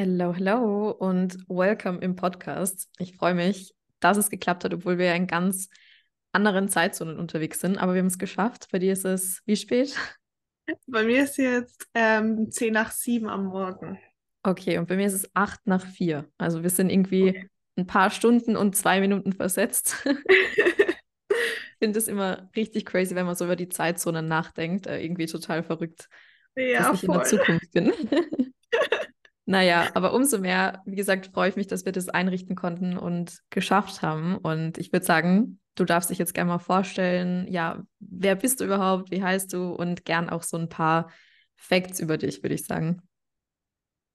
Hello, hello und welcome im Podcast. Ich freue mich, dass es geklappt hat, obwohl wir in ganz anderen Zeitzonen unterwegs sind. Aber wir haben es geschafft. Bei dir ist es wie spät? Bei mir ist jetzt ähm, 10 nach 7 am Morgen. Okay, und bei mir ist es 8 nach 4. Also wir sind irgendwie okay. ein paar Stunden und zwei Minuten versetzt. ich finde es immer richtig crazy, wenn man so über die Zeitzonen nachdenkt. Äh, irgendwie total verrückt, ja, dass ich voll. in der Zukunft bin. Naja, aber umso mehr, wie gesagt, freue ich mich, dass wir das einrichten konnten und geschafft haben. Und ich würde sagen, du darfst dich jetzt gerne mal vorstellen, ja, wer bist du überhaupt, wie heißt du und gern auch so ein paar Facts über dich, würde ich sagen.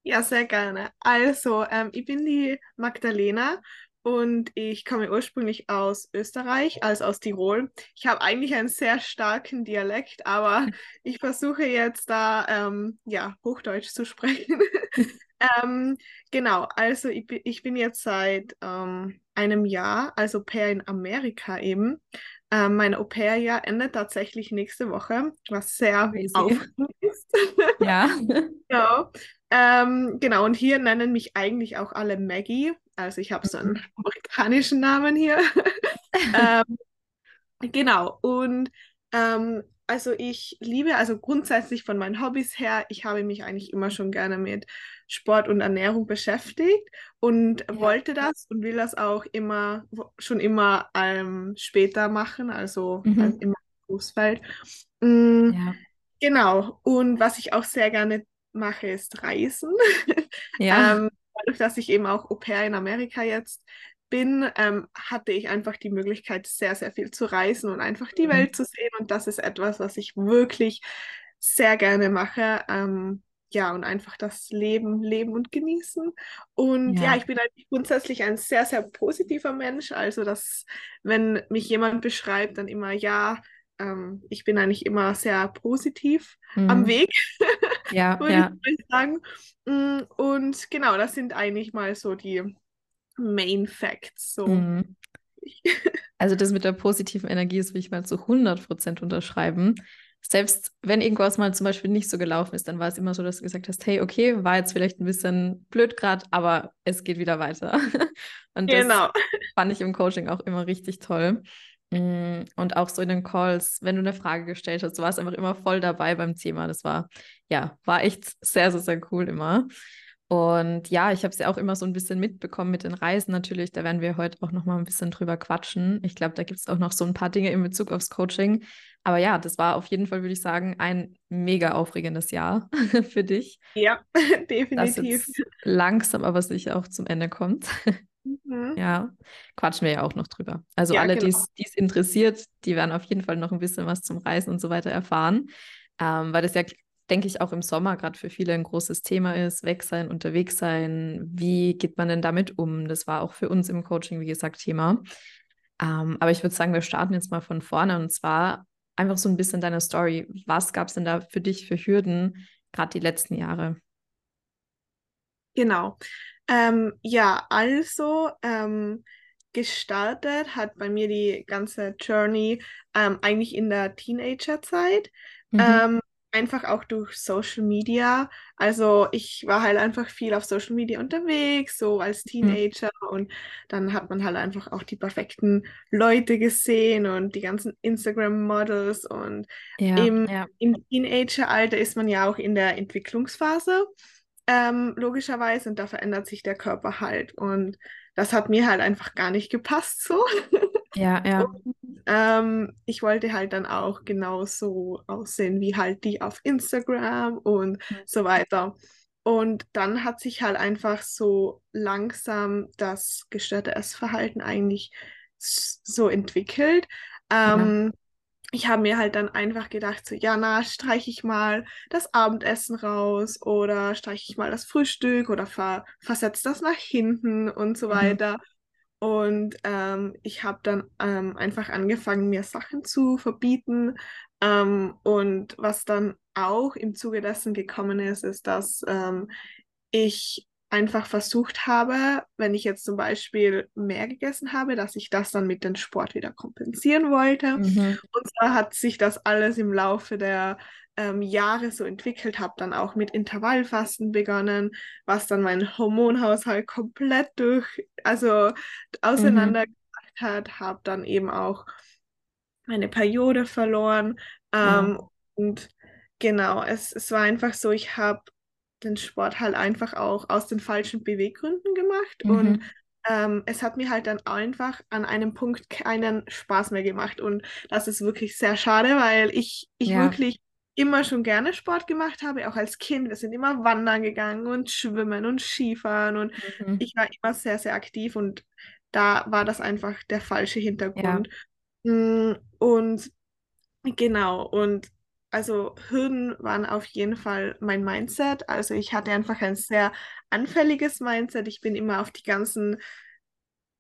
Ja, sehr gerne. Also, ähm, ich bin die Magdalena und ich komme ursprünglich aus Österreich, also aus Tirol. Ich habe eigentlich einen sehr starken Dialekt, aber ich versuche jetzt da ähm, ja, Hochdeutsch zu sprechen. ähm, genau, also ich, ich, bin jetzt seit ähm, einem Jahr, also Pair in Amerika eben. Ähm, mein Au-pair-Jahr endet tatsächlich nächste Woche, was sehr aufregend ist. Ja. genau. Ähm, genau, und hier nennen mich eigentlich auch alle Maggie. Also ich habe so einen mhm. amerikanischen Namen hier. ähm, genau, und ähm, also ich liebe, also grundsätzlich von meinen Hobbys her, ich habe mich eigentlich immer schon gerne mit Sport und Ernährung beschäftigt und ja. wollte das und will das auch immer, schon immer ähm, später machen, also mhm. also im Berufsfeld. Mhm, ja. Genau, und was ich auch sehr gerne mache, ist Reisen. Ja. ähm, dadurch, dass ich eben auch Au pair in Amerika jetzt bin, ähm, hatte ich einfach die Möglichkeit, sehr, sehr viel zu reisen und einfach die mhm. Welt zu sehen. Und das ist etwas, was ich wirklich sehr gerne mache. Ähm, ja, und einfach das Leben, leben und genießen. Und ja, ja ich bin eigentlich grundsätzlich ein sehr, sehr positiver Mensch. Also, dass, wenn mich jemand beschreibt, dann immer, ja, ähm, ich bin eigentlich immer sehr positiv mhm. am Weg, ja, würde ja. ich sagen. Mm, und genau, das sind eigentlich mal so die Main Facts. So. Mhm. Also das mit der positiven Energie ist will ich mal zu 100% unterschreiben. Selbst wenn irgendwas mal zum Beispiel nicht so gelaufen ist, dann war es immer so, dass du gesagt hast, hey, okay, war jetzt vielleicht ein bisschen blöd gerade, aber es geht wieder weiter. Und das genau. fand ich im Coaching auch immer richtig toll. Mm, und auch so in den Calls, wenn du eine Frage gestellt hast, du warst einfach immer voll dabei beim Thema. Das war, ja, war echt sehr, sehr, sehr cool immer. Und ja, ich habe es ja auch immer so ein bisschen mitbekommen mit den Reisen natürlich. Da werden wir heute auch noch mal ein bisschen drüber quatschen. Ich glaube, da gibt es auch noch so ein paar Dinge in Bezug aufs Coaching. Aber ja, das war auf jeden Fall, würde ich sagen, ein mega aufregendes Jahr für dich. Ja, definitiv. Das langsam aber sicher auch zum Ende kommt. Mhm. Ja, quatschen wir ja auch noch drüber. Also ja, alle, genau. die es interessiert, die werden auf jeden Fall noch ein bisschen was zum Reisen und so weiter erfahren, ähm, weil das ja, denke ich, auch im Sommer gerade für viele ein großes Thema ist. Weg sein, unterwegs sein. Wie geht man denn damit um? Das war auch für uns im Coaching, wie gesagt, Thema. Ähm, aber ich würde sagen, wir starten jetzt mal von vorne und zwar einfach so ein bisschen deine Story. Was gab es denn da für dich für Hürden, gerade die letzten Jahre? Genau. Ähm, ja, also ähm, gestartet hat bei mir die ganze Journey ähm, eigentlich in der Teenagerzeit. Mhm. Einfach auch durch Social Media. Also ich war halt einfach viel auf Social Media unterwegs, so als mhm. Teenager. Mhm. Und dann hat man halt einfach auch die perfekten Leute gesehen und die ganzen Instagram-Models. Und ja, im, ja. im Teenageralter ist man ja auch in der Entwicklungsphase ähm, logischerweise, und da verändert sich der Körper halt. Und das hat mir halt einfach gar nicht gepasst so. Ja, ja. Und, ähm, ich wollte halt dann auch genauso aussehen wie halt die auf Instagram und mhm. so weiter. Und dann hat sich halt einfach so langsam das gestörte Essverhalten eigentlich so entwickelt. Ähm, ja ich habe mir halt dann einfach gedacht, so, ja, na, streiche ich mal das Abendessen raus oder streiche ich mal das Frühstück oder ver versetze das nach hinten und so mhm. Und ähm, ich habe dann ähm, einfach angefangen, mir Sachen zu verbieten. Ähm, und was dann auch im Zuge dessen gekommen ist, ist, dass ähm, ich einfach versucht habe, wenn ich jetzt zum Beispiel mehr gegessen habe, dass ich das dann mit dem Sport wieder kompensieren wollte. Mhm. Und zwar hat sich das alles im Laufe der ähm, Jahre so entwickelt, habe dann auch mit Intervallfasten begonnen, was dann meinen Hormonhaushalt komplett durch, also auseinander mhm. hat, habe dann eben auch meine Periode verloren ähm, ja. und genau, es, es war einfach so, ich habe den Sport halt einfach auch aus den falschen Beweggründen gemacht mhm. und ähm, es hat mir halt dann einfach an einem Punkt keinen Spaß mehr gemacht und das ist wirklich sehr schade, weil ich, ich ja. wirklich immer schon gerne Sport gemacht habe, auch als Kind. Wir sind immer wandern gegangen und schwimmen und Skifahren und mhm. ich war immer sehr, sehr aktiv und da war das einfach der falsche Hintergrund. Ja. Mm, und genau, und also Hürden waren auf jeden Fall mein Mindset. Also ich hatte einfach ein sehr anfälliges Mindset. Ich bin immer auf die ganzen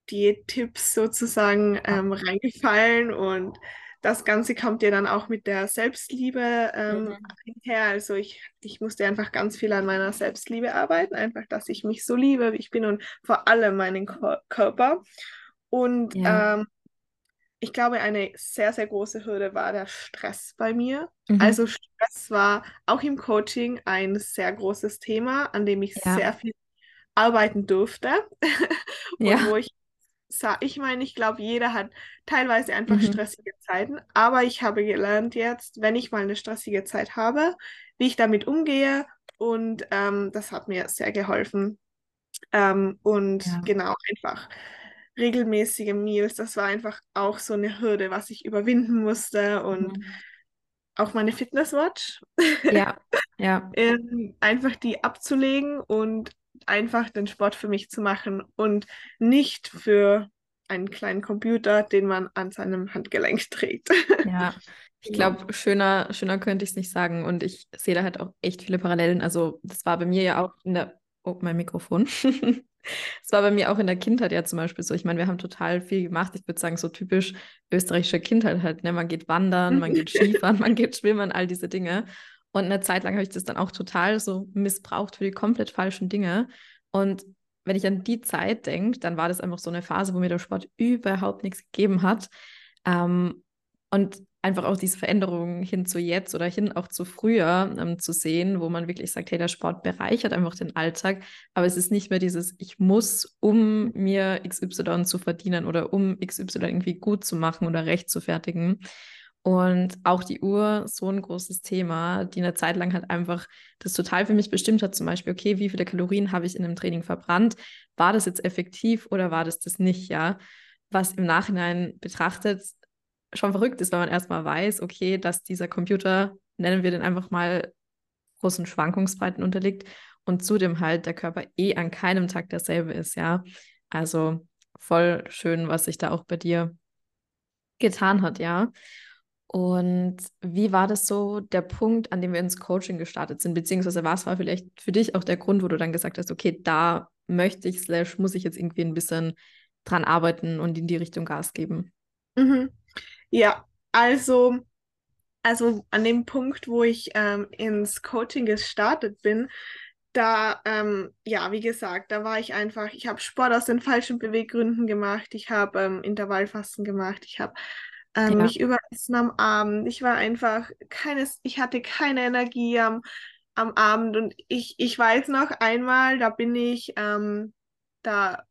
Diät-Tipps sozusagen ähm, reingefallen und das Ganze kommt ja dann auch mit der Selbstliebe ähm, mhm. her. Also ich, ich musste einfach ganz viel an meiner Selbstliebe arbeiten, einfach, dass ich mich so liebe, wie ich bin und vor allem meinen Körper. Und ja. ähm, ich glaube, eine sehr, sehr große Hürde war der Stress bei mir. Mhm. Also Stress war auch im Coaching ein sehr großes Thema, an dem ich ja. sehr viel arbeiten durfte. und ja. wo ich ich meine, ich glaube, jeder hat teilweise einfach mhm. stressige Zeiten, aber ich habe gelernt jetzt, wenn ich mal eine stressige Zeit habe, wie ich damit umgehe und ähm, das hat mir sehr geholfen. Ähm, und ja. genau, einfach regelmäßige Meals, das war einfach auch so eine Hürde, was ich überwinden musste und mhm. auch meine Fitnesswatch. Ja, ja. ähm, einfach die abzulegen und einfach den Sport für mich zu machen und nicht für einen kleinen Computer, den man an seinem Handgelenk trägt. Ja, ich glaube, schöner, schöner könnte ich es nicht sagen. Und ich sehe da halt auch echt viele Parallelen. Also, das war bei mir ja auch in der. Oh, mein Mikrofon. Es war bei mir auch in der Kindheit ja zum Beispiel so. Ich meine, wir haben total viel gemacht. Ich würde sagen, so typisch österreichische Kindheit halt. Ne? Man geht wandern, man geht Skifahren, man geht schwimmen, all diese Dinge. Und eine Zeit lang habe ich das dann auch total so missbraucht für die komplett falschen Dinge. Und wenn ich an die Zeit denke, dann war das einfach so eine Phase, wo mir der Sport überhaupt nichts gegeben hat. Ähm, und einfach auch diese Veränderungen hin zu jetzt oder hin auch zu früher ähm, zu sehen, wo man wirklich sagt, hey, der Sport bereichert einfach den Alltag, aber es ist nicht mehr dieses, ich muss, um mir XY zu verdienen oder um XY irgendwie gut zu machen oder recht zu fertigen. Und auch die Uhr, so ein großes Thema, die eine Zeit lang halt einfach das total für mich bestimmt hat. Zum Beispiel, okay, wie viele Kalorien habe ich in einem Training verbrannt? War das jetzt effektiv oder war das das nicht? Ja, was im Nachhinein betrachtet schon verrückt ist, wenn man erstmal weiß, okay, dass dieser Computer, nennen wir den einfach mal, großen Schwankungsbreiten unterliegt und zudem halt der Körper eh an keinem Tag derselbe ist, ja. Also voll schön, was sich da auch bei dir getan hat, ja. Und wie war das so der Punkt, an dem wir ins Coaching gestartet sind? Beziehungsweise was war vielleicht für dich auch der Grund, wo du dann gesagt hast, okay, da möchte ich, slash, muss ich jetzt irgendwie ein bisschen dran arbeiten und in die Richtung Gas geben? Mhm. Ja, also, also an dem Punkt, wo ich ähm, ins Coaching gestartet bin, da, ähm, ja, wie gesagt, da war ich einfach, ich habe Sport aus den falschen Beweggründen gemacht, ich habe ähm, Intervallfasten gemacht, ich habe ähm, ja. mich überessen am Abend, ich war einfach keines, ich hatte keine Energie am, am Abend und ich, ich weiß noch einmal, da bin ich, ähm, da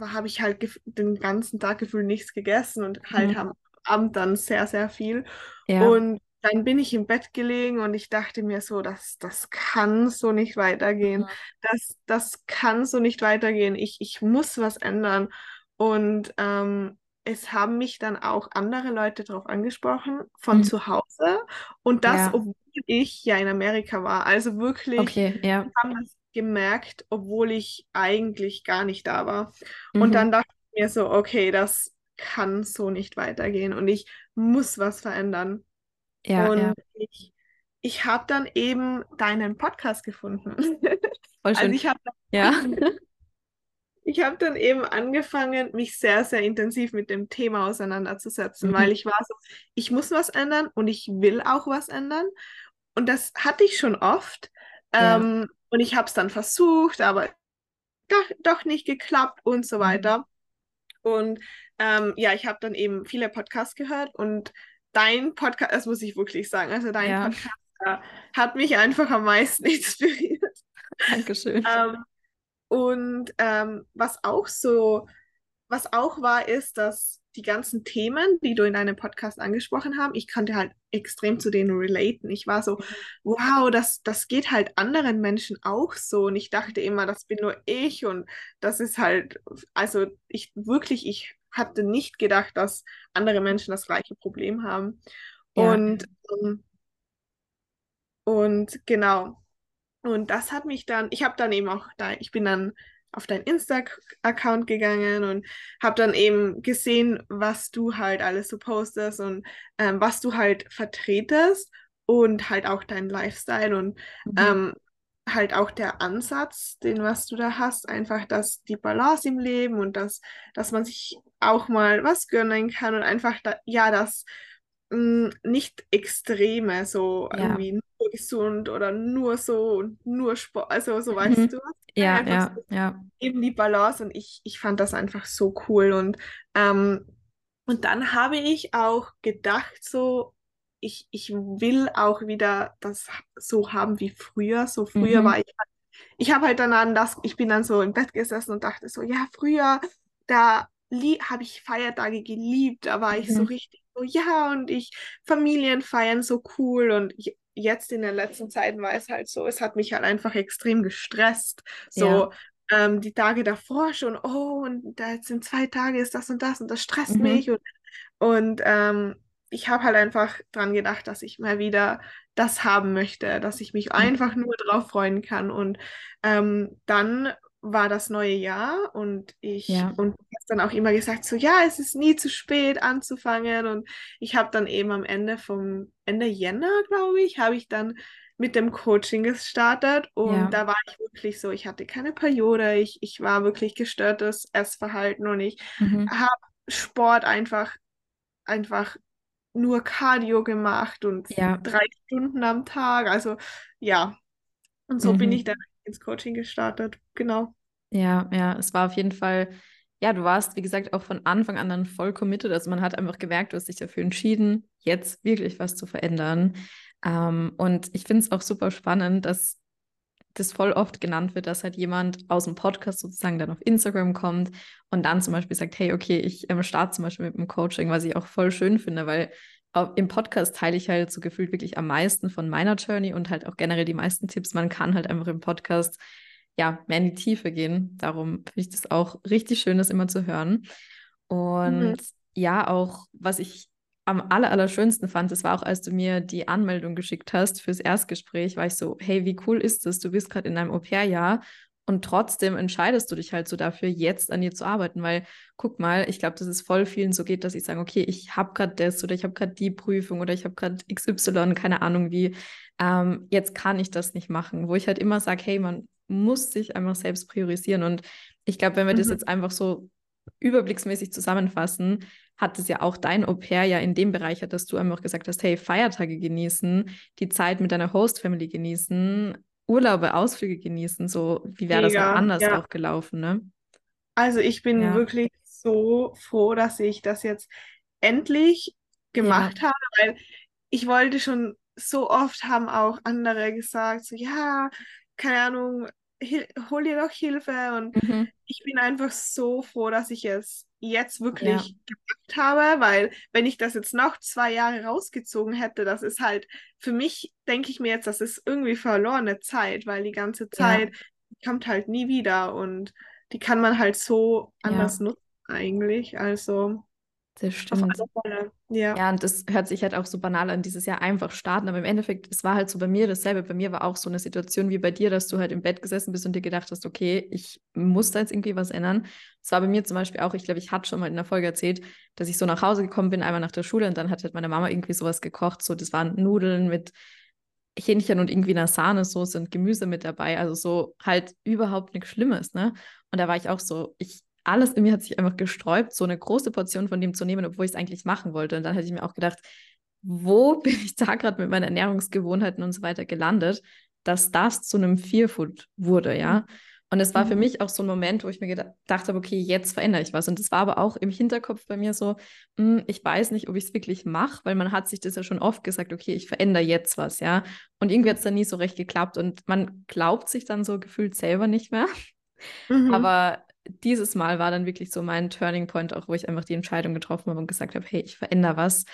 habe ich halt den ganzen Tag gefühlt nichts gegessen und halt mhm. am Abend dann sehr, sehr viel. Ja. Und dann bin ich im Bett gelegen und ich dachte mir so, das, das kann so nicht weitergehen. Ja. Das, das kann so nicht weitergehen. Ich, ich muss was ändern. Und ähm, es haben mich dann auch andere Leute darauf angesprochen, von mhm. zu Hause. Und das, ja. obwohl ich ja in Amerika war. Also wirklich, okay, ja. haben das gemerkt, obwohl ich eigentlich gar nicht da war. Mhm. Und dann dachte ich mir so, okay, das, kann so nicht weitergehen und ich muss was verändern. Ja, und ja. ich, ich habe dann eben deinen Podcast gefunden. Voll schön. Also ich habe ja. ich habe dann eben angefangen, mich sehr, sehr intensiv mit dem Thema auseinanderzusetzen, mhm. weil ich war so, ich muss was ändern und ich will auch was ändern. Und das hatte ich schon oft. Ja. Ähm, und ich habe es dann versucht, aber doch, doch nicht geklappt und so mhm. weiter. Und ähm, ja, ich habe dann eben viele Podcasts gehört und dein Podcast, das muss ich wirklich sagen, also dein ja. Podcast äh, hat mich einfach am meisten inspiriert. Dankeschön. Ähm, und ähm, was auch so, was auch war, ist, dass die ganzen Themen, die du in deinem Podcast angesprochen hast, ich konnte halt extrem zu denen relaten. Ich war so, wow, das, das geht halt anderen Menschen auch so. Und ich dachte immer, das bin nur ich. Und das ist halt, also ich wirklich, ich hatte nicht gedacht, dass andere Menschen das gleiche Problem haben. Ja. Und, ähm, und genau. Und das hat mich dann, ich habe dann eben auch da, ich bin dann auf deinen Insta-Account gegangen und habe dann eben gesehen, was du halt alles so postest und ähm, was du halt vertretest und halt auch dein Lifestyle und Mhm. ähm, halt auch der Ansatz, den was du da hast, einfach, dass die Balance im Leben und dass, dass man sich auch mal was gönnen kann und einfach, da, ja, das mh, nicht Extreme, so Ja. irgendwie nur gesund oder nur so und nur Sport, also so Mhm. weißt du, Ja, ja, so ja. eben die Balance und ich, ich fand das einfach so cool und, ähm, und dann habe ich auch gedacht, so, ich, ich will auch wieder das so haben wie früher. So früher Mhm. war ich, halt, ich habe halt dann an das, ich bin dann so im Bett gesessen und dachte so, ja, früher, da habe ich Feiertage geliebt, da war ich so Mhm. richtig so, ja, und ich, Familien feiern so cool und je- jetzt in den letzten Zeiten war es halt so, es hat mich halt einfach extrem gestresst. So, Ja. ähm, die Tage davor schon, oh, und da jetzt in zwei Tage ist das und das und das stresst Mhm. mich. Und, und ähm, ich habe halt einfach dran gedacht, dass ich mal wieder das haben möchte, dass ich mich Mhm. einfach nur drauf freuen kann. Und ähm, dann war das neue Jahr und ich Ja. und hast dann auch immer gesagt, so ja, es ist nie zu spät anzufangen. Und ich habe dann eben am Ende vom Ende Jänner, glaube ich, habe ich dann mit dem Coaching gestartet und Ja. da war ich wirklich so, ich hatte keine Periode, ich, ich war wirklich gestörtes Essverhalten und ich Mhm. habe Sport einfach, einfach nur Cardio gemacht und Ja. drei Stunden am Tag. Also ja, und so bin Mhm. ich dann ins Coaching gestartet. Genau. Ja, ja, es war auf jeden Fall, ja, du warst, wie gesagt, auch von Anfang an dann voll committed. Also man hat einfach gemerkt, du hast dich dafür entschieden, jetzt wirklich was zu verändern. Ähm, und ich finde es auch super spannend, dass das voll oft genannt wird, dass halt jemand aus dem Podcast sozusagen dann auf Instagram kommt und dann zum Beispiel sagt, hey, okay, ich ähm, starte zum Beispiel mit dem Coaching, was ich auch voll schön finde, weil im Podcast teile ich halt so gefühlt wirklich am meisten von meiner Journey und halt auch generell die meisten Tipps. Man kann halt einfach im Podcast ja mehr in die Tiefe gehen. Darum finde ich das auch richtig schön, das immer zu hören. Und Mhm. ja, auch was ich am aller, allerschönsten fand, das war auch, als du mir die Anmeldung geschickt hast fürs Erstgespräch, war ich so, hey, wie cool ist das? Du bist gerade in deinem Au-pair-Jahr und trotzdem entscheidest du dich halt so dafür, jetzt an dir zu arbeiten, weil guck mal, ich glaube, dass es voll vielen so geht, dass ich sage, okay, ich habe gerade das oder ich habe gerade die Prüfung oder ich habe gerade XY, keine Ahnung wie, ähm, jetzt kann ich das nicht machen, wo ich halt immer sage, hey, man muss sich einfach selbst priorisieren. Und ich glaube, wenn wir das Mhm. jetzt einfach so überblicksmäßig zusammenfassen, hat es ja auch dein Au-pair ja in dem Bereich, dass du einfach gesagt hast, hey, Feiertage genießen, die Zeit mit deiner Host-Family genießen, Urlaube, Ausflüge genießen, so wie wäre das auch anders ja. auch gelaufen, ne? Also ich bin Ja. wirklich so froh, dass ich das jetzt endlich Ja, gemacht habe, weil ich wollte schon so oft haben auch andere gesagt, so ja, keine Ahnung, hol dir doch Hilfe und mhm. ich bin einfach so froh, dass ich es jetzt Ja, wirklich gemacht habe, weil wenn ich das jetzt noch zwei Jahre rausgezogen hätte, das ist halt, für mich denke ich mir jetzt, das ist irgendwie verlorene Zeit, weil die ganze ja, Zeit die kommt halt nie wieder und die kann man halt so ja, anders nutzen eigentlich. Also das stimmt. ja. Ja, und das hört sich halt auch so banal an, dieses Jahr einfach starten. Aber im Endeffekt, es war halt so bei mir dasselbe. Bei mir war auch so eine Situation wie bei dir, dass du halt im Bett gesessen bist und dir gedacht hast, okay, ich muss da jetzt irgendwie was ändern. Es war bei mir zum Beispiel auch, ich glaube, ich hatte schon mal in der Folge erzählt, dass ich so nach Hause gekommen bin, einmal nach der Schule und dann hat halt meine Mama irgendwie sowas gekocht. So, das waren Nudeln mit Hähnchen und irgendwie einer Sahnesoße und Gemüse mit dabei. Also so halt überhaupt nichts Schlimmes, ne? Und da war ich auch so, ich, alles in mir hat sich einfach gesträubt, so eine große Portion von dem zu nehmen, obwohl ich es eigentlich machen wollte. Und dann hätte ich mir auch gedacht, wo bin ich da gerade mit meinen Ernährungsgewohnheiten und so weiter gelandet, dass das zu einem Fearfood wurde, ja? Und es war Mhm. für mich auch so ein Moment, wo ich mir gedacht habe, okay, jetzt verändere ich was. Und es war aber auch im Hinterkopf bei mir so, hm, ich weiß nicht, ob ich es wirklich mache, weil man hat sich das ja schon oft gesagt, okay, ich verändere jetzt was, ja. Und irgendwie hat es dann nie so recht geklappt und man glaubt sich dann so gefühlt selber nicht mehr. Mhm. Aber dieses Mal war dann wirklich so mein Turning Point, auch wo ich einfach die Entscheidung getroffen habe und gesagt habe, hey, ich verändere was.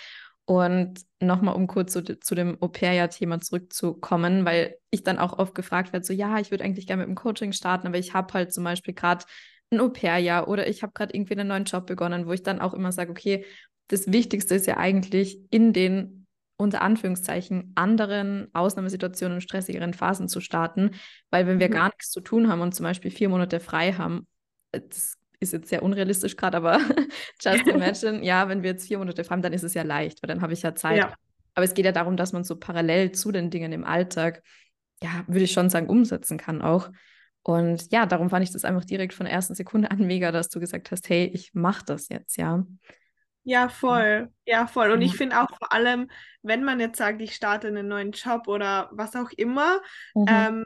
Und nochmal, um kurz zu, zu dem Au-pair-Thema zurückzukommen, weil ich dann auch oft gefragt werde, so ja, ich würde eigentlich gerne mit dem Coaching starten, aber ich habe halt zum Beispiel gerade ein Au-pair-Jahr oder ich habe gerade irgendwie einen neuen Job begonnen, wo ich dann auch immer sage, okay, das Wichtigste ist ja eigentlich in den unter Anführungszeichen anderen Ausnahmesituationen und stressigeren Phasen zu starten, weil wenn wir Mhm. gar nichts zu tun haben und zum Beispiel vier Monate frei haben, das ist jetzt sehr unrealistisch gerade, aber just imagine, ja, wenn wir jetzt vier Monate haben, dann ist es ja leicht, weil dann habe ich ja Zeit. Ja. Aber es geht ja darum, dass man so parallel zu den Dingen im Alltag, ja, würde ich schon sagen, umsetzen kann auch. Und ja, darum fand ich das einfach direkt von der ersten Sekunde an mega, dass du gesagt hast, hey, ich mache das jetzt, ja. Ja, voll. Ja, voll. Und ich finde auch vor allem, wenn man jetzt sagt, ich starte einen neuen Job oder was auch immer, Mhm. ähm,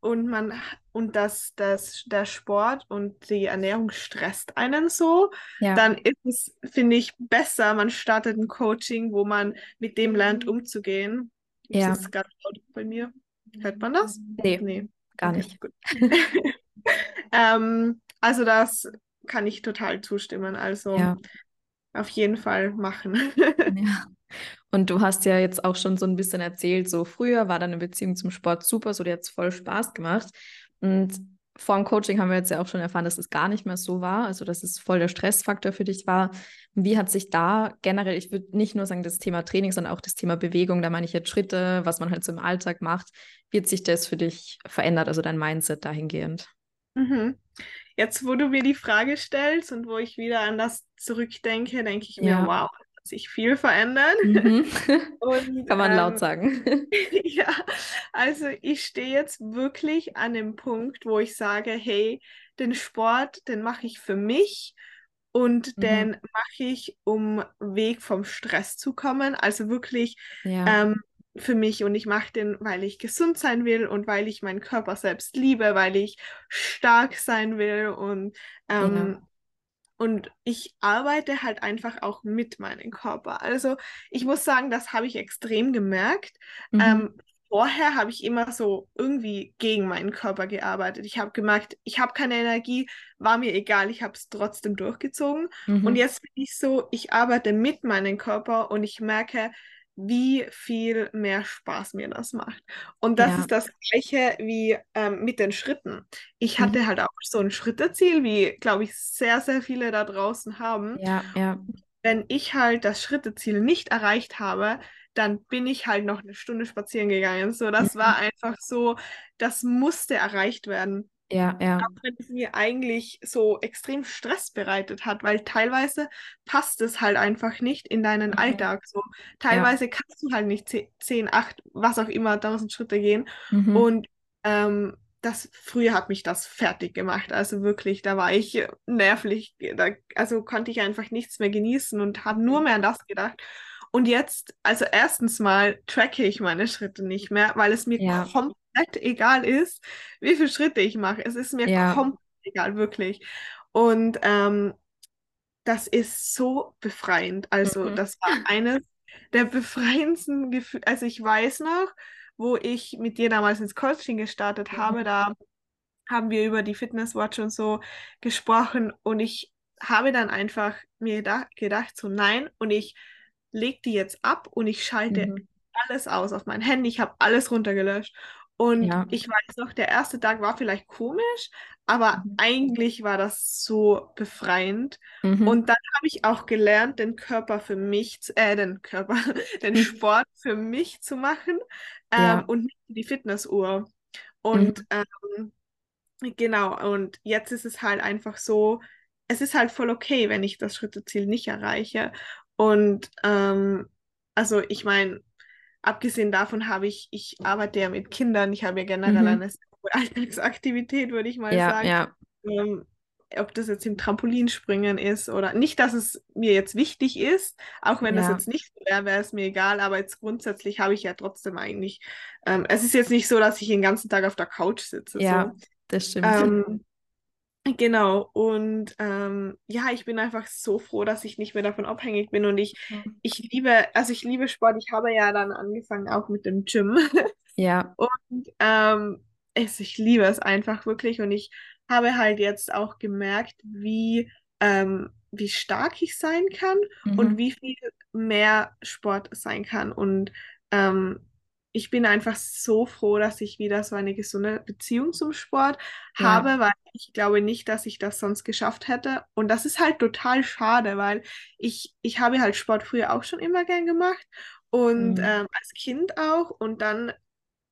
und man und das, das, der Sport und die Ernährung stresst einen so, Ja, dann ist es, finde ich, besser, man startet ein Coaching, wo man mit dem lernt, umzugehen. Ist ja, es gerade laut bei mir? Hört man das? nee, Nee. gar Okay, nicht. gut. Ähm, also das kann ich total zustimmen. Also Ja, auf jeden Fall machen. ja. Und du hast ja jetzt auch schon so ein bisschen erzählt, so früher war deine Beziehung zum Sport super, so dir hat es voll Spaß gemacht. Und vor dem Coaching haben wir jetzt ja auch schon erfahren, dass es gar nicht mehr so war, also dass es voll der Stressfaktor für dich war. Wie hat sich da generell, ich würde nicht nur sagen das Thema Training, sondern auch das Thema Bewegung, da meine ich jetzt Schritte, was man halt so im Alltag macht, wie hat sich das für dich verändert, also dein Mindset dahingehend? Mhm. Jetzt, wo du mir die Frage stellst und wo ich wieder an das zurückdenke, denke ich mir, Ja. wow, sich viel verändert. Mhm. Und Kann man laut ähm, sagen. ja, also ich stehe jetzt wirklich an dem Punkt, wo ich sage, hey, den Sport, den mache ich für mich und Mhm. den mache ich, um Weg vom Stress zu kommen. Also wirklich Ja, ähm, für mich und ich mache den, weil ich gesund sein will und weil ich meinen Körper selbst liebe, weil ich stark sein will und ja, ähm, und ich arbeite halt einfach auch mit meinem Körper. Also ich muss sagen, das habe ich extrem gemerkt. mhm. Ähm, vorher habe ich immer so irgendwie gegen meinen Körper gearbeitet. Ich habe gemerkt, ich habe keine Energie, war mir egal, ich habe es trotzdem durchgezogen. Und Mhm. jetzt bin ich so, ich arbeite mit meinem Körper und ich merke, wie viel mehr Spaß mir das macht. Und das Ja, ist das Gleiche wie ähm, mit den Schritten. Ich mhm. hatte halt auch so ein Schritteziel, wie, glaube ich, sehr, sehr viele da draußen haben. Ja, ja, Wenn ich halt das Schritteziel nicht erreicht habe, dann bin ich halt noch eine Stunde spazieren gegangen. So, das mhm. war einfach so, das musste erreicht werden Ja, ja, auch wenn es mir eigentlich so extrem Stress bereitet hat, weil teilweise passt es halt einfach nicht in deinen mhm. Alltag. So, Ja, teilweise kannst du halt nicht 10, 8, was auch immer, 1000 Schritte gehen. mhm. Und ähm, das früher hat mich das fertig gemacht. Also wirklich, da war ich nervlich. Da, also konnte ich einfach nichts mehr genießen und habe nur mehr an das gedacht. Und jetzt, also erstens mal tracke ich meine Schritte nicht mehr, weil es mir Ja, komplett egal ist, wie viele Schritte ich mache. Es ist mir ja, komplett egal, wirklich. Und ähm, das ist so befreiend. Also, mhm. das war eines der befreiendsten Gefühle. Also, ich weiß noch, wo ich mit dir damals ins Coaching gestartet Mhm. habe, da haben wir über die Fitnesswatch und so gesprochen und ich habe dann einfach mir da gedacht, so nein, und ich lege die jetzt ab und ich schalte Mhm. alles aus auf mein Handy, ich habe alles runtergelöscht. Und Ja, ich weiß noch, der erste Tag war vielleicht komisch, aber mhm. eigentlich war das so befreiend. Mhm. Und dann habe ich auch gelernt, den Körper für mich, zu, äh, den Körper, den Mhm. Sport für mich zu machen ähm, Ja, und nicht die Fitnessuhr. mhm. Und ähm, genau, und jetzt ist es halt einfach so, es ist halt voll okay, wenn ich das Schritteziel nicht erreiche. Und ähm, also ich meine, abgesehen davon habe ich, ich arbeite ja mit Kindern, ich habe ja generell Mhm. eine Alltagsaktivität, würde ich mal Ja, sagen. ja, Ähm, ob das jetzt im Trampolinspringen ist oder nicht, dass es mir jetzt wichtig ist, auch wenn das ja, jetzt nicht so wäre, wäre es mir egal, aber jetzt grundsätzlich habe ich ja trotzdem eigentlich, ähm, es ist jetzt nicht so, dass ich den ganzen Tag auf der Couch sitze, so. ja, Das stimmt. Ähm, genau, und ähm, ja, ich bin einfach so froh, dass ich nicht mehr davon abhängig bin und ich, Mhm. ich liebe, also ich liebe Sport. Ich habe ja dann angefangen auch mit dem Gym Ja. und ähm, es, ich liebe es einfach wirklich und ich habe halt jetzt auch gemerkt, wie, ähm, wie stark ich sein kann und Mhm. wie viel mehr Sport sein kann und ähm, ich bin einfach so froh, dass ich wieder so eine gesunde Beziehung zum Sport Ja. habe, weil ich glaube nicht, dass ich das sonst geschafft hätte. Und das ist halt total schade, weil ich, ich habe halt Sport früher auch schon immer gern gemacht und Mhm. ähm, als Kind auch. Und dann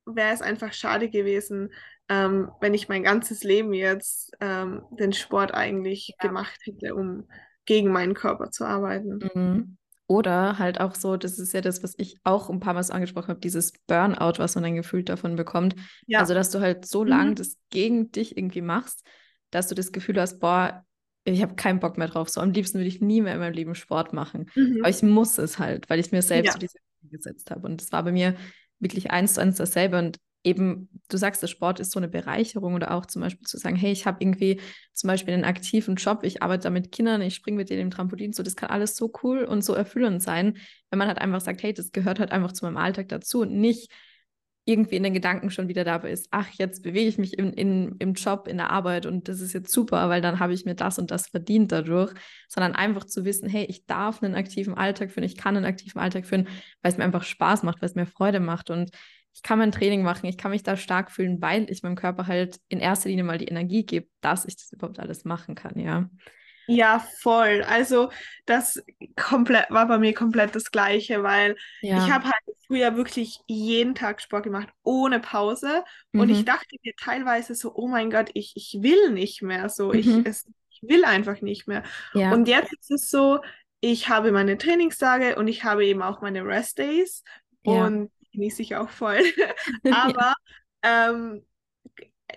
wäre es einfach schade gewesen, ähm, wenn ich mein ganzes Leben jetzt ähm, den Sport eigentlich Ja. gemacht hätte, um gegen meinen Körper zu arbeiten. Mhm. Oder halt auch so, das ist ja das, was ich auch ein paar Mal so angesprochen habe, dieses Burnout, was man dann gefühlt davon bekommt. Ja. Also, dass du halt so lang Mhm. das gegen dich irgendwie machst, dass du das Gefühl hast, boah, ich habe keinen Bock mehr drauf. So am liebsten würde ich nie mehr in meinem Leben Sport machen. Aber Mhm. ich muss es halt, weil ich mir selbst so Ja, diese Ziele gesetzt habe. Und das war bei mir wirklich eins zu eins dasselbe. Und eben, du sagst, der Sport ist so eine Bereicherung oder auch zum Beispiel zu sagen, hey, ich habe irgendwie zum Beispiel einen aktiven Job, ich arbeite da mit Kindern, ich springe mit denen im Trampolin, so das kann alles so cool und so erfüllend sein, wenn man halt einfach sagt, hey, das gehört halt einfach zu meinem Alltag dazu und nicht irgendwie in den Gedanken schon wieder dabei ist, ach, jetzt bewege ich mich in, in, im Job, in der Arbeit und das ist jetzt super, weil dann habe ich mir das und das verdient dadurch, sondern einfach zu wissen, hey, ich darf einen aktiven Alltag führen, ich kann einen aktiven Alltag führen, weil es mir einfach Spaß macht, weil es mir Freude macht und ich kann mein Training machen, ich kann mich da stark fühlen, weil ich meinem Körper halt in erster Linie mal die Energie gebe, dass ich das überhaupt alles machen kann, ja. Ja, voll. Also das komplett war bei mir komplett das Gleiche, weil ich Ja. habe halt früher wirklich jeden Tag Sport gemacht, ohne Pause. Und ich Mhm. dachte mir teilweise so, oh mein Gott, ich, ich will nicht mehr so. Ich, Mhm. es, ich will einfach nicht mehr. Ja. Und jetzt ist es so, ich habe meine Trainingstage und ich habe eben auch meine Restdays Ja. und genieße ich auch voll. Ja. Aber ähm,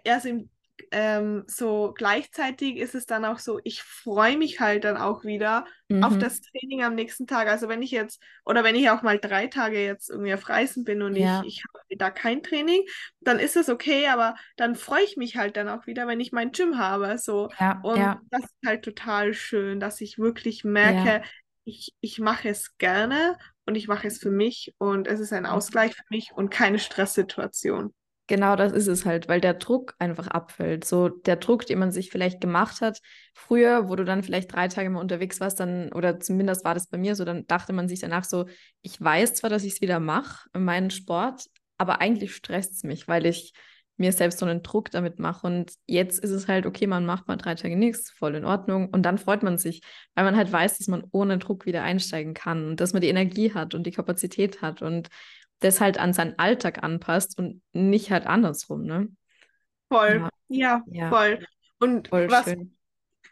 also im, ähm, so gleichzeitig ist es dann auch so, ich freue mich halt dann auch wieder auf Mhm. das Training am nächsten Tag. Also wenn ich jetzt, oder wenn ich auch mal drei Tage jetzt irgendwie auf Reisen bin und Ja. ich, ich habe da kein Training, dann ist es okay, aber dann freue ich mich halt dann auch wieder, wenn ich mein Gym habe. So. Ja. Und Ja. das ist halt total schön, dass ich wirklich Ja. merke, ich, ich mache es gerne und ich mache es für mich und es ist ein Ausgleich für mich und keine Stresssituation. Genau das ist es halt, weil der Druck einfach abfällt. So der Druck, den man sich vielleicht gemacht hat, früher, wo du dann vielleicht drei Tage mal unterwegs warst, dann, oder zumindest war das bei mir so, dann dachte man sich danach so, ich weiß zwar, dass ich es wieder mache, meinen Sport, aber eigentlich stresst es mich, weil ich mir selbst so einen Druck damit mache. Und jetzt ist es halt, okay, man macht mal drei Tage nichts, voll in Ordnung. Und dann freut man sich, weil man halt weiß, dass man ohne Druck wieder einsteigen kann und dass man die Energie hat und die Kapazität hat und das halt an seinen Alltag anpasst und nicht halt andersrum, ne? Voll, Ja, ja, voll. Und voll was, schön.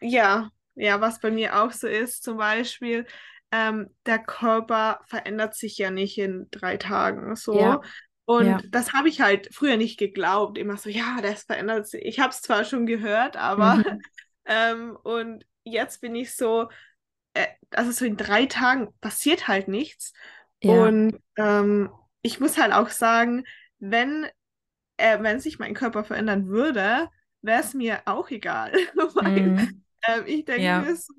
ja, ja, was bei mir auch so ist, zum Beispiel, ähm, der Körper verändert sich ja nicht in drei Tagen so. Ja, ja, Und das habe ich halt früher nicht geglaubt. Immer so, ja, das verändert sich. Ich habe es zwar schon gehört, aber mhm, ähm, und jetzt bin ich so, äh, also so in drei Tagen passiert halt nichts. ja, Und ähm, ich muss halt auch sagen, wenn äh, wenn sich mein Körper verändern würde, wäre es mir auch egal. Weil mhm, ähm, ich denke ja, mir so,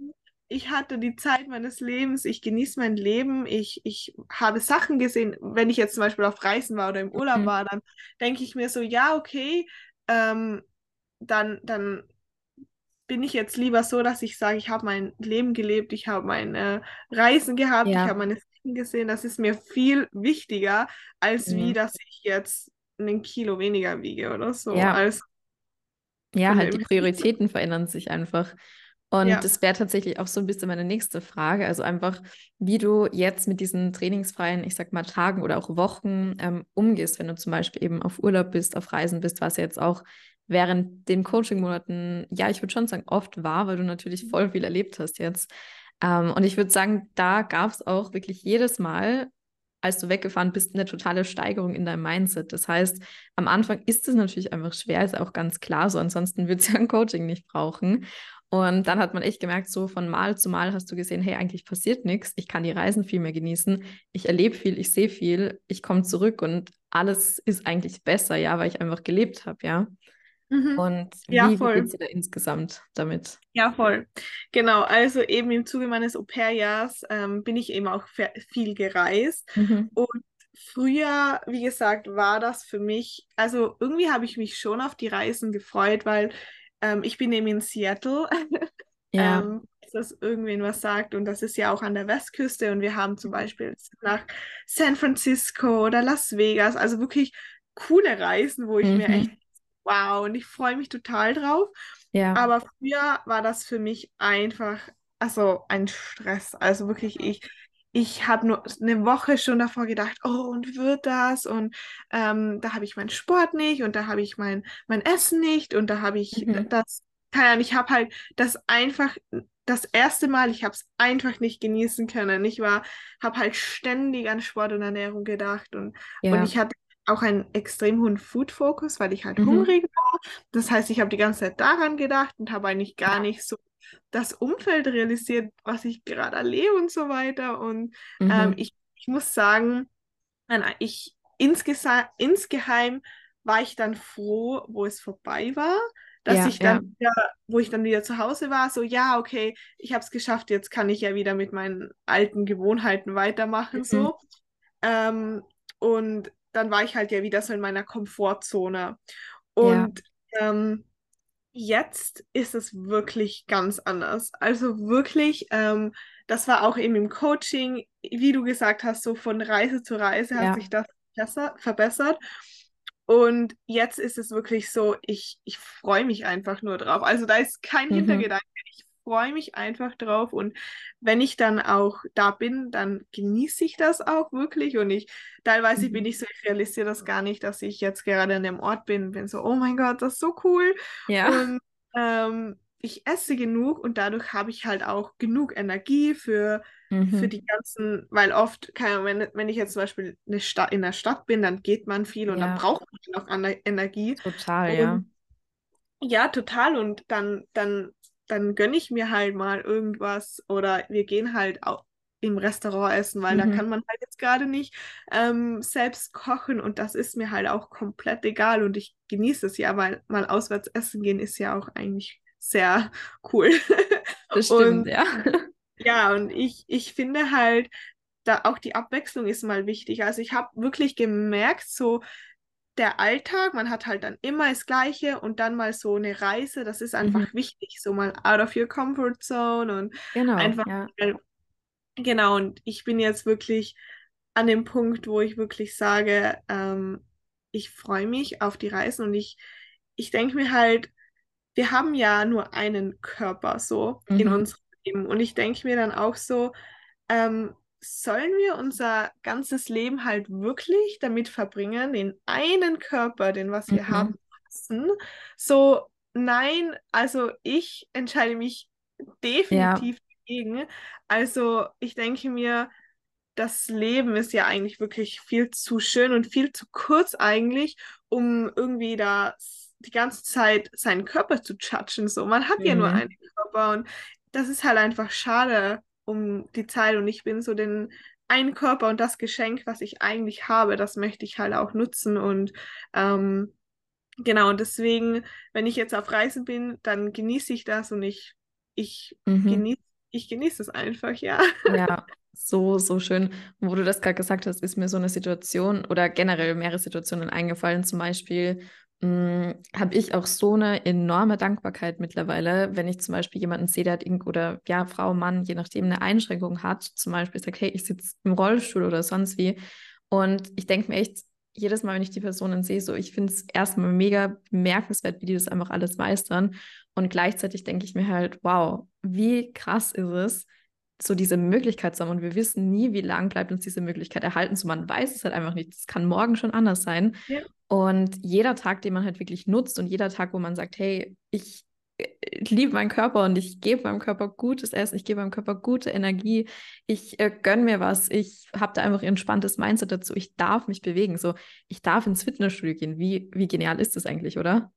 ich hatte die Zeit meines Lebens, ich genieße mein Leben, ich, ich habe Sachen gesehen, wenn ich jetzt zum Beispiel auf Reisen war oder im Urlaub mhm, war, dann denke ich mir so, ja, okay, ähm, dann, dann bin ich jetzt lieber so, dass ich sage, ich habe mein Leben gelebt, ich habe meine Reisen gehabt, ich ja, habe meine Sachen gesehen. Das ist mir viel wichtiger, als wie, mhm, dass ich jetzt einen Kilo weniger wiege oder so. ja, Also ja, halt die Prioritäten verändern sich einfach. Und ja. das wäre tatsächlich auch so ein bisschen meine nächste Frage. Also einfach, wie du jetzt mit diesen trainingsfreien, ich sag mal, Tagen oder auch Wochen ähm, umgehst, wenn du zum Beispiel eben auf Urlaub bist, auf Reisen bist, was jetzt auch während den Coaching-Monaten, ja, ich würde schon sagen, oft war, weil du natürlich voll viel erlebt hast jetzt. Ähm, und ich würde sagen, da gab es auch wirklich jedes Mal, als du weggefahren bist, eine totale Steigerung in deinem Mindset. Das heißt, am Anfang ist es natürlich einfach schwer, ist auch ganz klar so, ansonsten würdest du ja ein Coaching nicht brauchen. Und dann hat man echt gemerkt, so von Mal zu Mal hast du gesehen, hey, eigentlich passiert nichts, ich kann die Reisen viel mehr genießen, ich erlebe viel, ich sehe viel, ich komme zurück und alles ist eigentlich besser, ja, weil ich einfach gelebt habe, ja. Mhm. Und ja, wie, voll. wie geht es dir da insgesamt damit? Ja, voll. Genau, also eben im Zuge meines Au-pair-Jahres ähm, bin ich eben auch viel gereist. Mhm. Und früher, wie gesagt, war das für mich, also irgendwie habe ich mich schon auf die Reisen gefreut, weil ähm, ich bin eben in Seattle. Ja. ähm, dass irgendwen was sagt. Und das ist ja auch an der Westküste. Und wir haben zum Beispiel nach San Francisco oder Las Vegas, also wirklich coole Reisen, wo ich Mhm. mir echt, wow, und ich freue mich total drauf. Ja. Aber früher war das für mich einfach, also ein Stress. Also wirklich, ich, ich habe nur eine Woche schon davor gedacht, oh, und wird das? Und ähm, da habe ich meinen Sport nicht und da habe ich mein, mein Essen nicht und da habe ich Mhm. das, keine Ahnung, ich habe halt das einfach, das erste Mal, ich habe es einfach nicht genießen können. Ich war, habe halt ständig an Sport und Ernährung gedacht und, und Ja. ich hatte auch einen extrem hohen Food-Fokus, weil ich halt Mhm. hungrig war. Das heißt, ich habe die ganze Zeit daran gedacht und habe eigentlich gar nicht so das Umfeld realisiert, was ich gerade erlebe und so weiter. Und ähm, Mhm. ich, ich muss sagen, ich insgeheim war ich dann froh, wo es vorbei war, dass Ja, ich dann ja. wieder, wo ich dann wieder zu Hause war, so ja, okay, ich habe es geschafft, jetzt kann ich ja wieder mit meinen alten Gewohnheiten weitermachen, Mhm. so. Ähm, und dann war ich halt ja wieder so in meiner Komfortzone. Ja. Und ähm, jetzt ist es wirklich ganz anders. Also wirklich, ähm, das war auch eben im Coaching, wie du gesagt hast, so von Reise zu Reise hat Ja. sich das besser, verbessert. Und jetzt ist es wirklich so, ich, ich freue mich einfach nur drauf. Also da ist kein Mhm. Hintergedanke. Ich freue mich einfach drauf. Und wenn ich dann auch da bin, dann genieße ich das auch wirklich. Und ich, teilweise bin Mhm. ich so, ich realisiere das gar nicht, dass ich jetzt gerade an dem Ort bin. Bin so, oh mein Gott, das ist so cool. Ja. Und ähm, ich esse genug und dadurch habe ich halt auch genug Energie für, für Mhm. die ganzen, weil oft, wenn, wenn ich jetzt zum Beispiel eine Stadt, in der Stadt bin, dann geht man viel und dann Ja. braucht man auch Ener- Energie. Total, ja. Und ja, total. Und dann, dann, dann gönne ich mir halt mal irgendwas oder wir gehen halt auch im Restaurant essen, weil da Mhm. kann man halt jetzt gerade nicht ähm, selbst kochen und das ist mir halt auch komplett egal und ich genieße es ja, weil mal auswärts essen gehen ist ja auch eigentlich sehr cool. Das Und stimmt, ja. ja, und ich, ich finde halt, da auch die Abwechslung ist mal wichtig. Also ich habe wirklich gemerkt, so der Alltag, man hat halt dann immer das Gleiche und dann mal so eine Reise, das ist Mhm. einfach wichtig, so mal out of your comfort zone und Genau, einfach, ja. genau, und ich bin jetzt wirklich an dem Punkt, wo ich wirklich sage, ähm, ich freue mich auf die Reisen und ich, ich denke mir halt, wir haben ja nur einen Körper so in Mhm. unserem Leben und ich denke mir dann auch so, ähm, sollen wir unser ganzes Leben halt wirklich damit verbringen, den einen Körper, den was wir Mhm. haben, zu hassen? So, nein, also ich entscheide mich definitiv dagegen. Also ich denke mir, das Leben ist ja eigentlich wirklich viel zu schön und viel zu kurz eigentlich, um irgendwie da die ganze Zeit seinen Körper zu judgen. So, man hat ja nur Mhm. einen Körper und das ist halt einfach schade um die Zeit und ich bin so den einen Körper und das Geschenk, was ich eigentlich habe, das möchte ich halt auch nutzen und ähm, genau, und deswegen, wenn ich jetzt auf Reisen bin, dann genieße ich das und ich, ich Mhm. genieße, ich genieße es einfach, ja. Ja, so, so schön. Wo du das gerade gesagt hast, ist mir so eine Situation oder generell mehrere Situationen eingefallen. Zum Beispiel habe ich auch so eine enorme Dankbarkeit mittlerweile, wenn ich zum Beispiel jemanden sehe, der hat irgend oder ja, Frau, Mann, je nachdem eine Einschränkung hat, zum Beispiel sagt, hey, ich sitze im Rollstuhl oder sonst wie. Und ich denke mir echt, jedes Mal, wenn ich die Personen sehe, so, ich finde es erstmal mega bemerkenswert, wie die das einfach alles meistern. Und gleichzeitig denke ich mir halt, wow, wie krass ist es, so diese Möglichkeit zu haben. Und wir wissen nie, wie lang bleibt uns diese Möglichkeit erhalten. So, man weiß es halt einfach nicht. Es kann morgen schon anders sein. Ja. Und jeder Tag, den man halt wirklich nutzt und jeder Tag, wo man sagt, hey, ich äh, liebe meinen Körper und ich gebe meinem Körper gutes Essen, ich gebe meinem Körper gute Energie, ich äh, gönne mir was, ich habe da einfach ein entspanntes Mindset dazu, ich darf mich bewegen, so, ich darf ins Fitnessstudio gehen. Wie, wie genial ist das eigentlich, oder?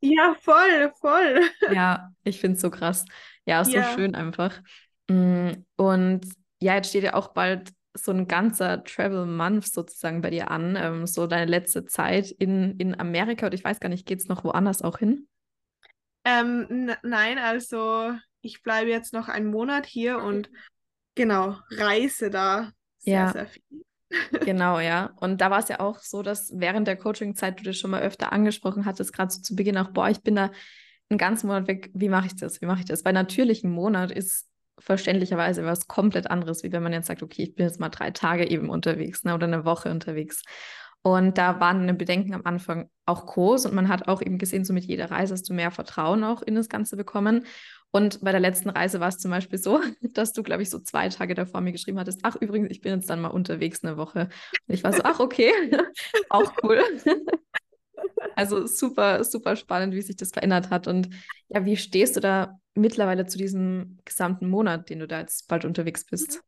Ja, voll, voll. Ja, ich finde es so krass. Ja, so Ja. schön einfach. Mm, Und ja, jetzt steht ja auch bald so ein ganzer Travel Month sozusagen bei dir an, ähm, so deine letzte Zeit in, in Amerika oder ich weiß gar nicht, geht es noch woanders auch hin? Ähm, nein, also ich bleibe jetzt noch einen Monat hier und genau, reise da sehr, Ja. sehr viel. Genau, ja. Und da war es ja auch so, dass während der Coaching-Zeit du das schon mal öfter angesprochen hattest, gerade so zu Beginn auch, boah, ich bin da einen ganzen Monat weg, wie mache ich das? Wie mache ich das? Weil natürlich ein Monat ist verständlicherweise was komplett anderes, wie wenn man jetzt sagt, okay, ich bin jetzt mal drei Tage eben unterwegs, ne, oder eine Woche unterwegs. Und da waren Bedenken am Anfang auch groß und man hat auch eben gesehen, so mit jeder Reise hast du mehr Vertrauen auch in das Ganze bekommen. Und bei der letzten Reise war es zum Beispiel so, dass du, glaube ich, so zwei Tage davor mir geschrieben hattest, ach übrigens, ich bin jetzt dann mal unterwegs eine Woche. Und ich war so, ach okay, auch cool. Also super, super spannend, wie sich das verändert hat. Und ja, wie stehst du da mittlerweile zu diesem gesamten Monat, den du da jetzt bald unterwegs bist?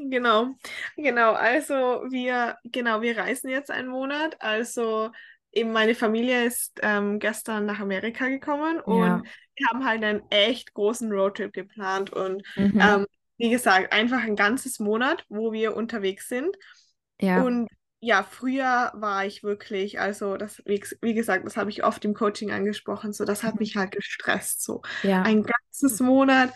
Genau, genau. Also wir, genau, wir reisen jetzt einen Monat. Also eben meine Familie ist ähm, gestern nach Amerika gekommen und Ja. wir haben halt einen echt großen Roadtrip geplant und Mhm. ähm, wie gesagt, einfach ein ganzes Monat, wo wir unterwegs sind. Ja. Und ja, früher war ich wirklich, also das, wie, wie gesagt, das habe ich oft im Coaching angesprochen, so das hat Mhm. mich halt gestresst, so Ja. ein ganzes Monat.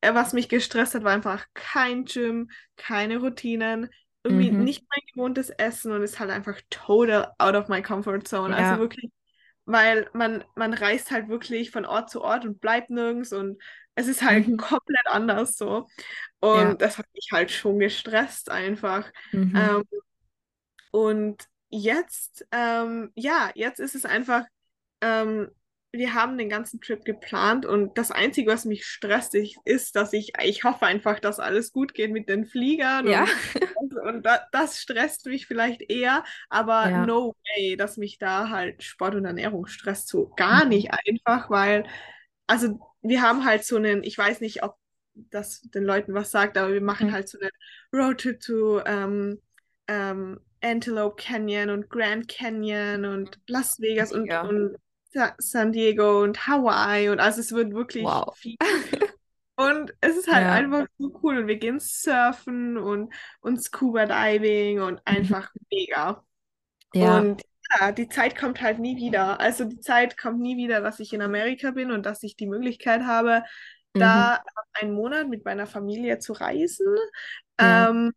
Äh, Was mich gestresst hat, war einfach kein Gym, keine Routinen, irgendwie Mhm. nicht mein gewohntes Essen und ist halt einfach total out of my comfort zone. Also Ja. wirklich, weil man, man reist halt wirklich von Ort zu Ort und bleibt nirgends und es ist halt Mhm. komplett anders so. Ja. Und das hat mich halt schon gestresst einfach. Mhm. Ähm, und jetzt, ähm, ja, jetzt ist es einfach, ähm, wir haben den ganzen Trip geplant und das Einzige, was mich stresst, ist, dass ich, ich hoffe einfach, dass alles gut geht mit den Fliegern Ja. und, und da, das stresst mich vielleicht eher, aber Ja. no way, dass mich da halt Sport und Ernährung stresst, so gar Mhm. nicht einfach, weil, also wir haben halt so einen, ich weiß nicht, ob das den Leuten was sagt, aber wir machen Mhm. halt so einen Roadtrip to ähm, ähm, Antelope Canyon und Grand Canyon und Las Vegas und, Mega. und Sa San Diego und Hawaii und also es wird wirklich Wow. viel. Und es ist halt Ja. einfach so cool und wir gehen surfen und, und Scuba Diving und Mhm. einfach mega. Ja. Und ja, die Zeit kommt halt nie wieder. Also die Zeit kommt nie wieder, dass ich in Amerika bin und dass ich die Möglichkeit habe, Mhm. da einen Monat mit meiner Familie zu reisen. Ja. Ähm,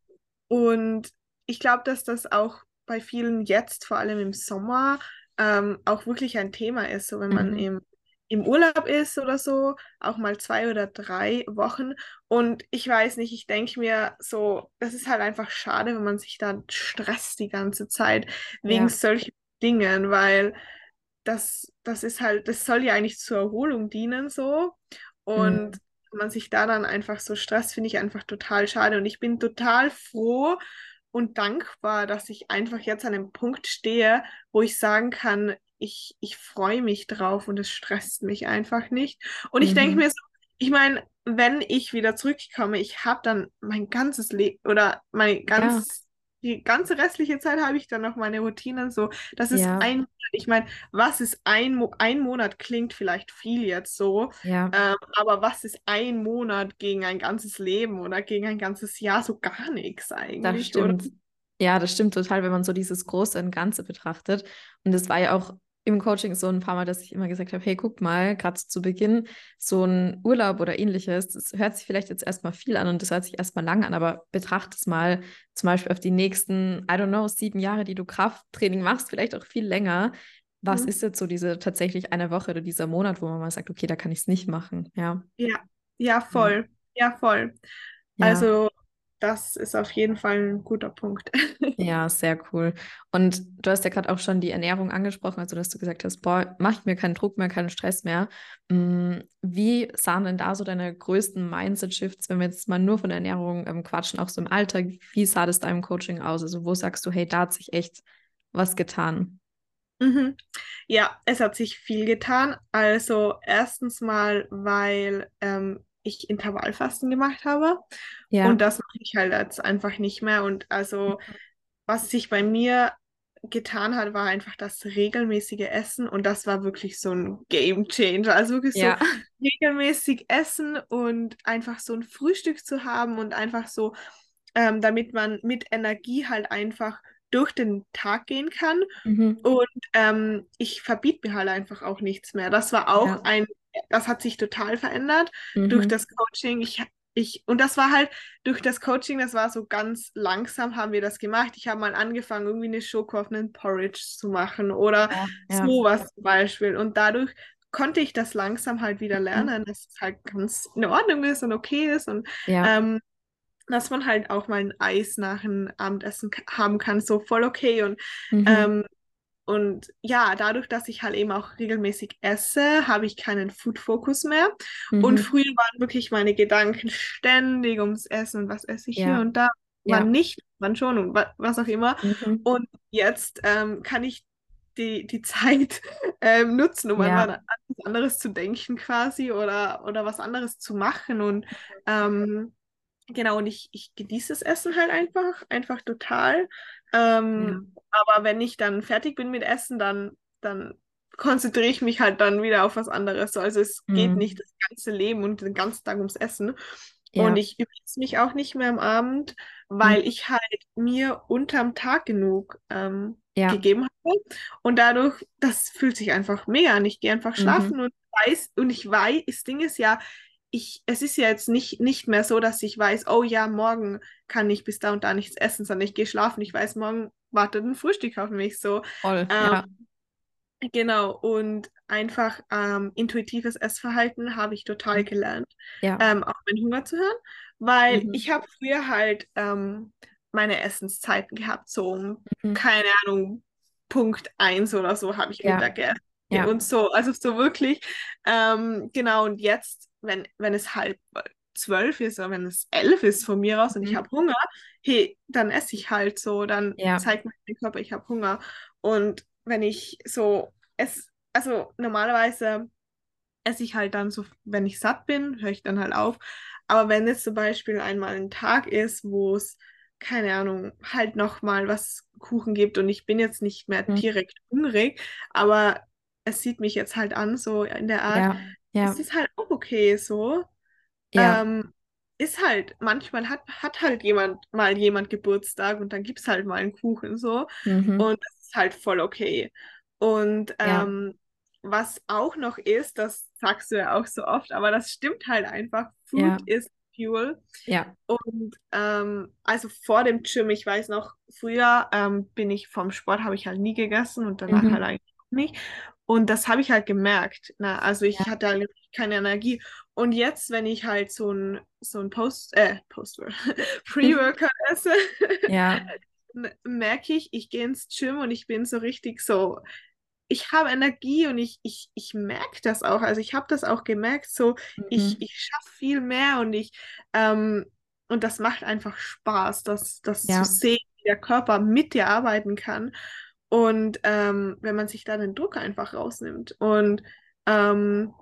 und ich glaube, dass das auch bei vielen jetzt, vor allem im Sommer, ähm, auch wirklich ein Thema ist. So wenn man Mhm. im, im Urlaub ist oder so, auch mal zwei oder drei Wochen. Und ich weiß nicht, ich denke mir so, das ist halt einfach schade, wenn man sich da stresst die ganze Zeit wegen Ja. solchen Dingen, weil das, das ist halt, das soll ja eigentlich zur Erholung dienen, so. Und Mhm. wenn man sich da dann einfach so stresst, finde ich einfach total schade. Und ich bin total froh und dankbar, dass ich einfach jetzt an einem Punkt stehe, wo ich sagen kann, ich, ich freue mich drauf und es stresst mich einfach nicht. Und ich denke Mhm. mir so, ich meine, wenn ich wieder zurückkomme, ich habe dann mein ganzes Leben oder mein Ja. Die ganze restliche Zeit habe ich dann noch meine Routinen so. Das ist Ja. ein, ich meine, was ist ein, Mo ein Monat klingt vielleicht viel jetzt so, Ja. ähm, aber was ist ein Monat gegen ein ganzes Leben oder gegen ein ganzes Jahr? So gar nichts Das eigentlich, oder? stimmt. Ja, das stimmt total, wenn man so dieses Große und Ganze betrachtet. Und das war ja auch im Coaching so ein paar Mal, dass ich immer gesagt habe, hey, guck mal, gerade zu Beginn, so ein Urlaub oder ähnliches, das hört sich vielleicht jetzt erstmal viel an und das hört sich erstmal lang an, aber betrachte es mal zum Beispiel auf die nächsten, I don't know, sieben Jahre, die du Krafttraining machst, vielleicht auch viel länger. Was Mhm. ist jetzt so diese tatsächlich eine Woche oder dieser Monat, wo man mal sagt, okay, da kann ich es nicht machen. Ja, Ja, ja, ja, voll. Ja, voll. ja. Also, das ist auf jeden Fall ein guter Punkt. Ja, sehr cool. Und du hast ja gerade auch schon die Ernährung angesprochen, also dass du gesagt hast, boah, mach ich mir keinen Druck mehr, keinen Stress mehr. Mm, Wie sahen denn da so deine größten Mindset-Shifts, wenn wir jetzt mal nur von der Ernährung ähm, quatschen, auch so im Alltag? Wie sah das da im Coaching aus? Also wo sagst du, hey, da hat sich echt was getan? Mhm. Ja, es hat sich viel getan. Also erstens mal, weil ähm, ich Intervallfasten gemacht habe und Ja, das mache ich halt jetzt einfach nicht mehr. Und also was sich bei mir getan hat, war einfach das regelmäßige Essen und das war wirklich so ein Game Changer. Also wirklich so ja, regelmäßig essen und einfach so ein Frühstück zu haben und einfach so ähm, damit man mit Energie halt einfach durch den Tag gehen kann. Mhm. Und ähm, ich verbiete mir halt einfach auch nichts mehr. Das war auch Ja. ein, das hat sich total verändert durch Mhm. das Coaching. Ich, ich, und das war halt durch das Coaching, das war so ganz langsam haben wir das gemacht. Ich habe mal angefangen, irgendwie eine Schoko auf einen Porridge zu machen oder Ja, ja. sowas zum Beispiel. Und dadurch konnte ich das langsam halt wieder Mhm. lernen, dass es halt ganz in Ordnung ist und okay ist und Ja, ähm, dass man halt auch mal ein Eis nach dem Abendessen haben kann, so voll okay. Und, mhm. ähm, und ja, dadurch, dass ich halt eben auch regelmäßig esse, habe ich keinen Food-Fokus mehr. Und Mhm. früher waren wirklich meine Gedanken ständig ums Essen und was esse ich hier Ja, und da, ja. wann nicht, wann schon und wa was auch immer. Mhm. Und jetzt ähm, kann ich die, die Zeit ähm, nutzen, um an Ja. was anderes zu denken quasi oder, oder was anderes zu machen. Und ähm, genau, und ich, ich genieße das Essen halt einfach, einfach total. Ähm, aber wenn ich dann fertig bin mit Essen, dann, dann konzentriere ich mich halt dann wieder auf was anderes. So, Also es geht Mhm. nicht das ganze Leben und den ganzen Tag ums Essen. Ja. Und ich überlege mich auch nicht mehr am Abend, weil Mhm. ich halt mir unterm Tag genug ähm, Ja. gegeben habe. Und dadurch, das fühlt sich einfach mega an. Ich gehe einfach Mhm. schlafen und weiß, und ich weiß, das Ding ist ja, ich, es ist ja jetzt nicht, nicht mehr so, dass ich weiß, oh ja, morgen kann ich bis da und da nichts essen, sondern ich gehe schlafen. Ich weiß, morgen wartet ein Frühstück auf mich. So, Voll. ähm, Ja. genau. Und einfach ähm, intuitives Essverhalten habe ich total gelernt Ja. ähm, auf meinen Hunger zu hören, weil Mhm. ich habe früher halt ähm, meine Essenszeiten gehabt, so um, Mhm. keine Ahnung, Punkt 1 oder so habe ich Ja. Mittagessen Ja. und so, also so wirklich, ähm, genau, und jetzt, wenn, wenn es halb zwölf ist oder wenn es elf ist von mir aus und ich Mhm. habe Hunger, hey, dann esse ich halt so, dann Ja. zeigt mein Körper, ich habe Hunger und wenn ich so es, also normalerweise esse ich halt dann so, wenn ich satt bin, höre ich dann halt auf. Aber wenn es zum Beispiel einmal ein Tag ist, wo es, keine Ahnung, halt nochmal was Kuchen gibt und ich bin jetzt nicht mehr Mhm. direkt hungrig, aber es sieht mich jetzt halt an, so in der Art, Ja. Ja. es ist halt auch okay so. Ja. Ähm, ist halt, manchmal hat, hat halt jemand mal jemand Geburtstag und dann gibt es halt mal einen Kuchen so. Mhm. Und das ist halt voll okay. Und Ja. ähm, was auch noch ist, das sagst du ja auch so oft, aber das stimmt halt einfach. Food Ja. is fuel. Ja. Und ähm, also vor dem Gym, ich weiß noch, früher ähm, bin ich vom Sport, habe ich halt nie gegessen und danach Mhm. halt eigentlich auch nicht. Und das habe ich halt gemerkt. Na, also ich Ja. hatte halt keine Energie. Und jetzt, wenn ich halt so ein, so ein Post, äh, Post Pre-Workout esse, Ja. merke ich, ich gehe ins Gym und ich bin so richtig so, ich habe Energie und ich, ich, ich merke das auch. Also ich habe das auch gemerkt, so ich, Mhm. ich schaffe viel mehr und ich, ähm, und das macht einfach Spaß, das, das Ja. zu sehen, wie der Körper mit dir arbeiten kann. Und ähm, wenn man sich da den Druck einfach rausnimmt. Und ähm,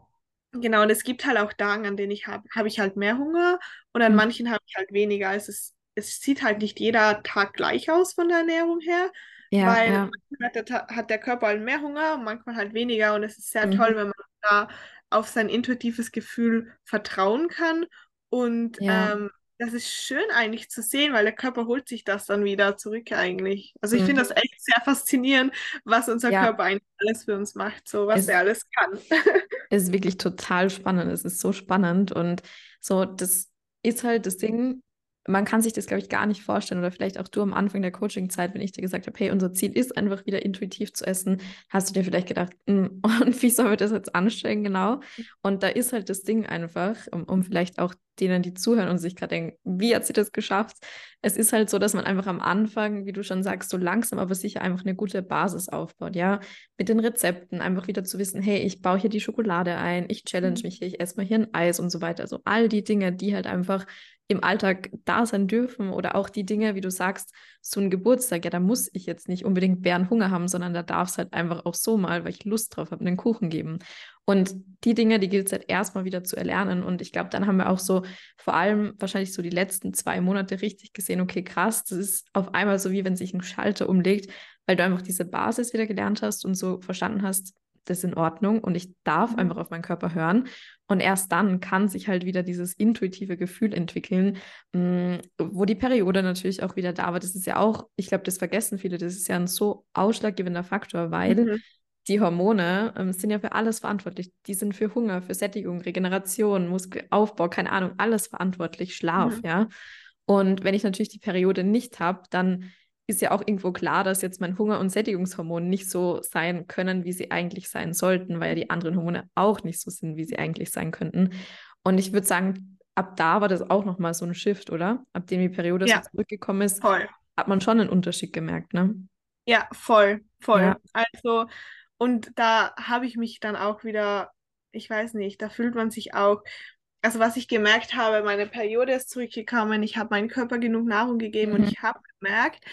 genau, und es gibt halt auch Tage, an denen ich habe, habe ich halt mehr Hunger und an Mhm. manchen habe ich halt weniger. Es ist, es sieht halt nicht jeder Tag gleich aus von der Ernährung her, Ja. weil Ja. manchmal hat der, hat der Körper halt mehr Hunger und manchmal halt weniger. Und es ist sehr Mhm. toll, wenn man da auf sein intuitives Gefühl vertrauen kann. Und Ja. ähm, das ist schön eigentlich zu sehen, weil der Körper holt sich das dann wieder zurück eigentlich. Also ich finde Mhm. das echt sehr faszinierend, was unser Ja. Körper eigentlich alles für uns macht, so was Es- er alles kann. Es ist wirklich total spannend. Es ist so spannend und so, das ist halt das Ding. Man kann sich das, glaube ich, gar nicht vorstellen oder vielleicht auch du am Anfang der Coaching-Zeit, wenn ich dir gesagt habe, hey, unser Ziel ist einfach wieder intuitiv zu essen, hast du dir vielleicht gedacht, "Hm, und wie sollen wir das jetzt anstellen, genau? Und da ist halt das Ding einfach, um, um vielleicht auch denen, die zuhören und sich gerade denken, wie hat sie das geschafft? Es ist halt so, dass man einfach am Anfang, wie du schon sagst, so langsam, aber sicher einfach eine gute Basis aufbaut, ja, mit den Rezepten, einfach wieder zu wissen, hey, ich baue hier die Schokolade ein, ich challenge Mhm. mich hier, ich esse mal hier ein Eis und so weiter. Also all die Dinge, die halt einfach im Alltag da sein dürfen oder auch die Dinge, wie du sagst, so ein Geburtstag, ja, da muss ich jetzt nicht unbedingt Bärenhunger haben, sondern da darf es halt einfach auch so mal, weil ich Lust drauf habe, einen Kuchen geben. Und die Dinge, die gilt es halt erstmal wieder zu erlernen. Und ich glaube, dann haben wir auch so vor allem wahrscheinlich so die letzten zwei Monate richtig gesehen, okay, krass, das ist auf einmal so wie wenn sich ein Schalter umlegt, weil du einfach diese Basis wieder gelernt hast und so verstanden hast, das in Ordnung und ich darf Mhm. einfach auf meinen Körper hören. Und erst dann kann sich halt wieder dieses intuitive Gefühl entwickeln, mh, wo die Periode natürlich auch wieder da war. Das ist ja auch, ich glaube, das vergessen viele, das ist ja ein so ausschlaggebender Faktor, weil Mhm. die Hormone ähm, sind ja für alles verantwortlich. Die sind für Hunger, für Sättigung, Regeneration, Muskelaufbau, keine Ahnung, alles verantwortlich, Schlaf, Mhm. ja. Und wenn ich natürlich die Periode nicht habe, dann ist ja auch irgendwo klar, dass jetzt mein Hunger- und Sättigungshormon nicht so sein können, wie sie eigentlich sein sollten, weil ja die anderen Hormone auch nicht so sind, wie sie eigentlich sein könnten. Und ich würde sagen, ab da war das auch nochmal so ein Shift, oder? Ab dem die Periode Ja. so zurückgekommen ist, Voll. hat man schon einen Unterschied gemerkt, ne? Ja, voll, voll. Ja. Also, und da habe ich mich dann auch wieder, ich weiß nicht, da fühlt man sich auch, also was ich gemerkt habe, meine Periode ist zurückgekommen, ich habe meinem Körper genug Nahrung gegeben und Mhm. ich habe gemerkt,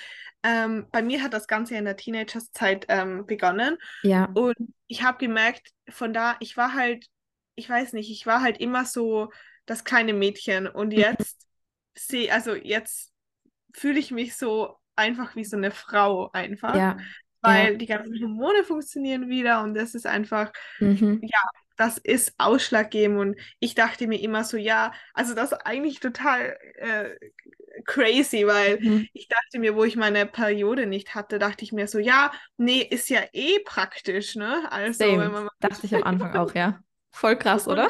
ähm, bei mir hat das Ganze in der Teenagerzeit ähm, begonnen. Ja, und ich habe gemerkt, von da, ich war halt, ich weiß nicht, ich war halt immer so das kleine Mädchen. Und Mhm. jetzt sehe, also jetzt fühle ich mich so einfach wie so eine Frau einfach ja, weil die ganzen Hormone funktionieren wieder und das ist einfach, mhm. das ist ausschlaggebend. Und ich dachte mir immer so, ja, also das ist eigentlich total äh, crazy, weil Mhm. ich dachte mir, wo ich meine Periode nicht hatte, dachte ich mir so, ja, nee, ist ja eh praktisch, ne? Also, wenn Same. man mal Dachte ich am Anfang auch, ja. Voll krass, oder?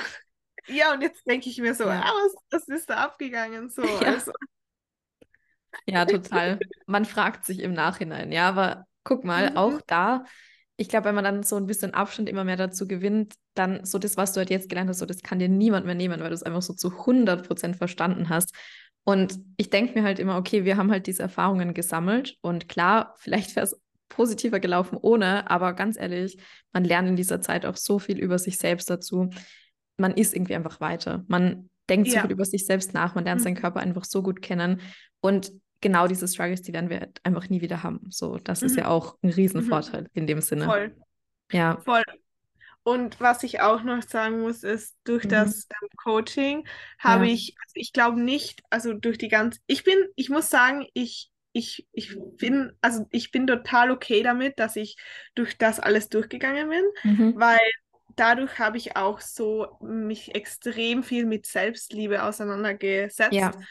ja, und jetzt denke ich mir so, Ja. ah, was, was ist da abgegangen? So, Ja. also, Ja, total. Man fragt sich im Nachhinein, ja, aber guck mal, Mhm. auch da, ich glaube, wenn man dann so ein bisschen Abstand immer mehr dazu gewinnt, dann so das, was du halt jetzt gelernt hast, so das kann dir niemand mehr nehmen, weil du es einfach so zu 100 Prozent verstanden hast. Und ich denke mir halt immer, okay, wir haben halt diese Erfahrungen gesammelt und klar, vielleicht wäre es positiver gelaufen ohne, aber ganz ehrlich, man lernt in dieser Zeit auch so viel über sich selbst dazu. Man ist irgendwie einfach weiter. Man denkt so Ja. viel über sich selbst nach, man lernt seinen Mhm. Körper einfach so gut kennen und genau diese Struggles, die werden wir halt einfach nie wieder haben. So, das ist Mhm. ja auch ein Mhm. Riesenvorteil in dem Sinne. voll. Ja. Voll. Und was ich auch noch sagen muss, ist, durch Mhm. das ähm, Coaching habe Ja. ich, also ich glaube nicht, also durch die ganze, ich bin, ich muss sagen, ich, ich, ich bin, also ich bin total okay damit, dass ich durch das alles durchgegangen bin, Mhm. weil dadurch habe ich auch so mich extrem viel mit Selbstliebe auseinandergesetzt. Ja.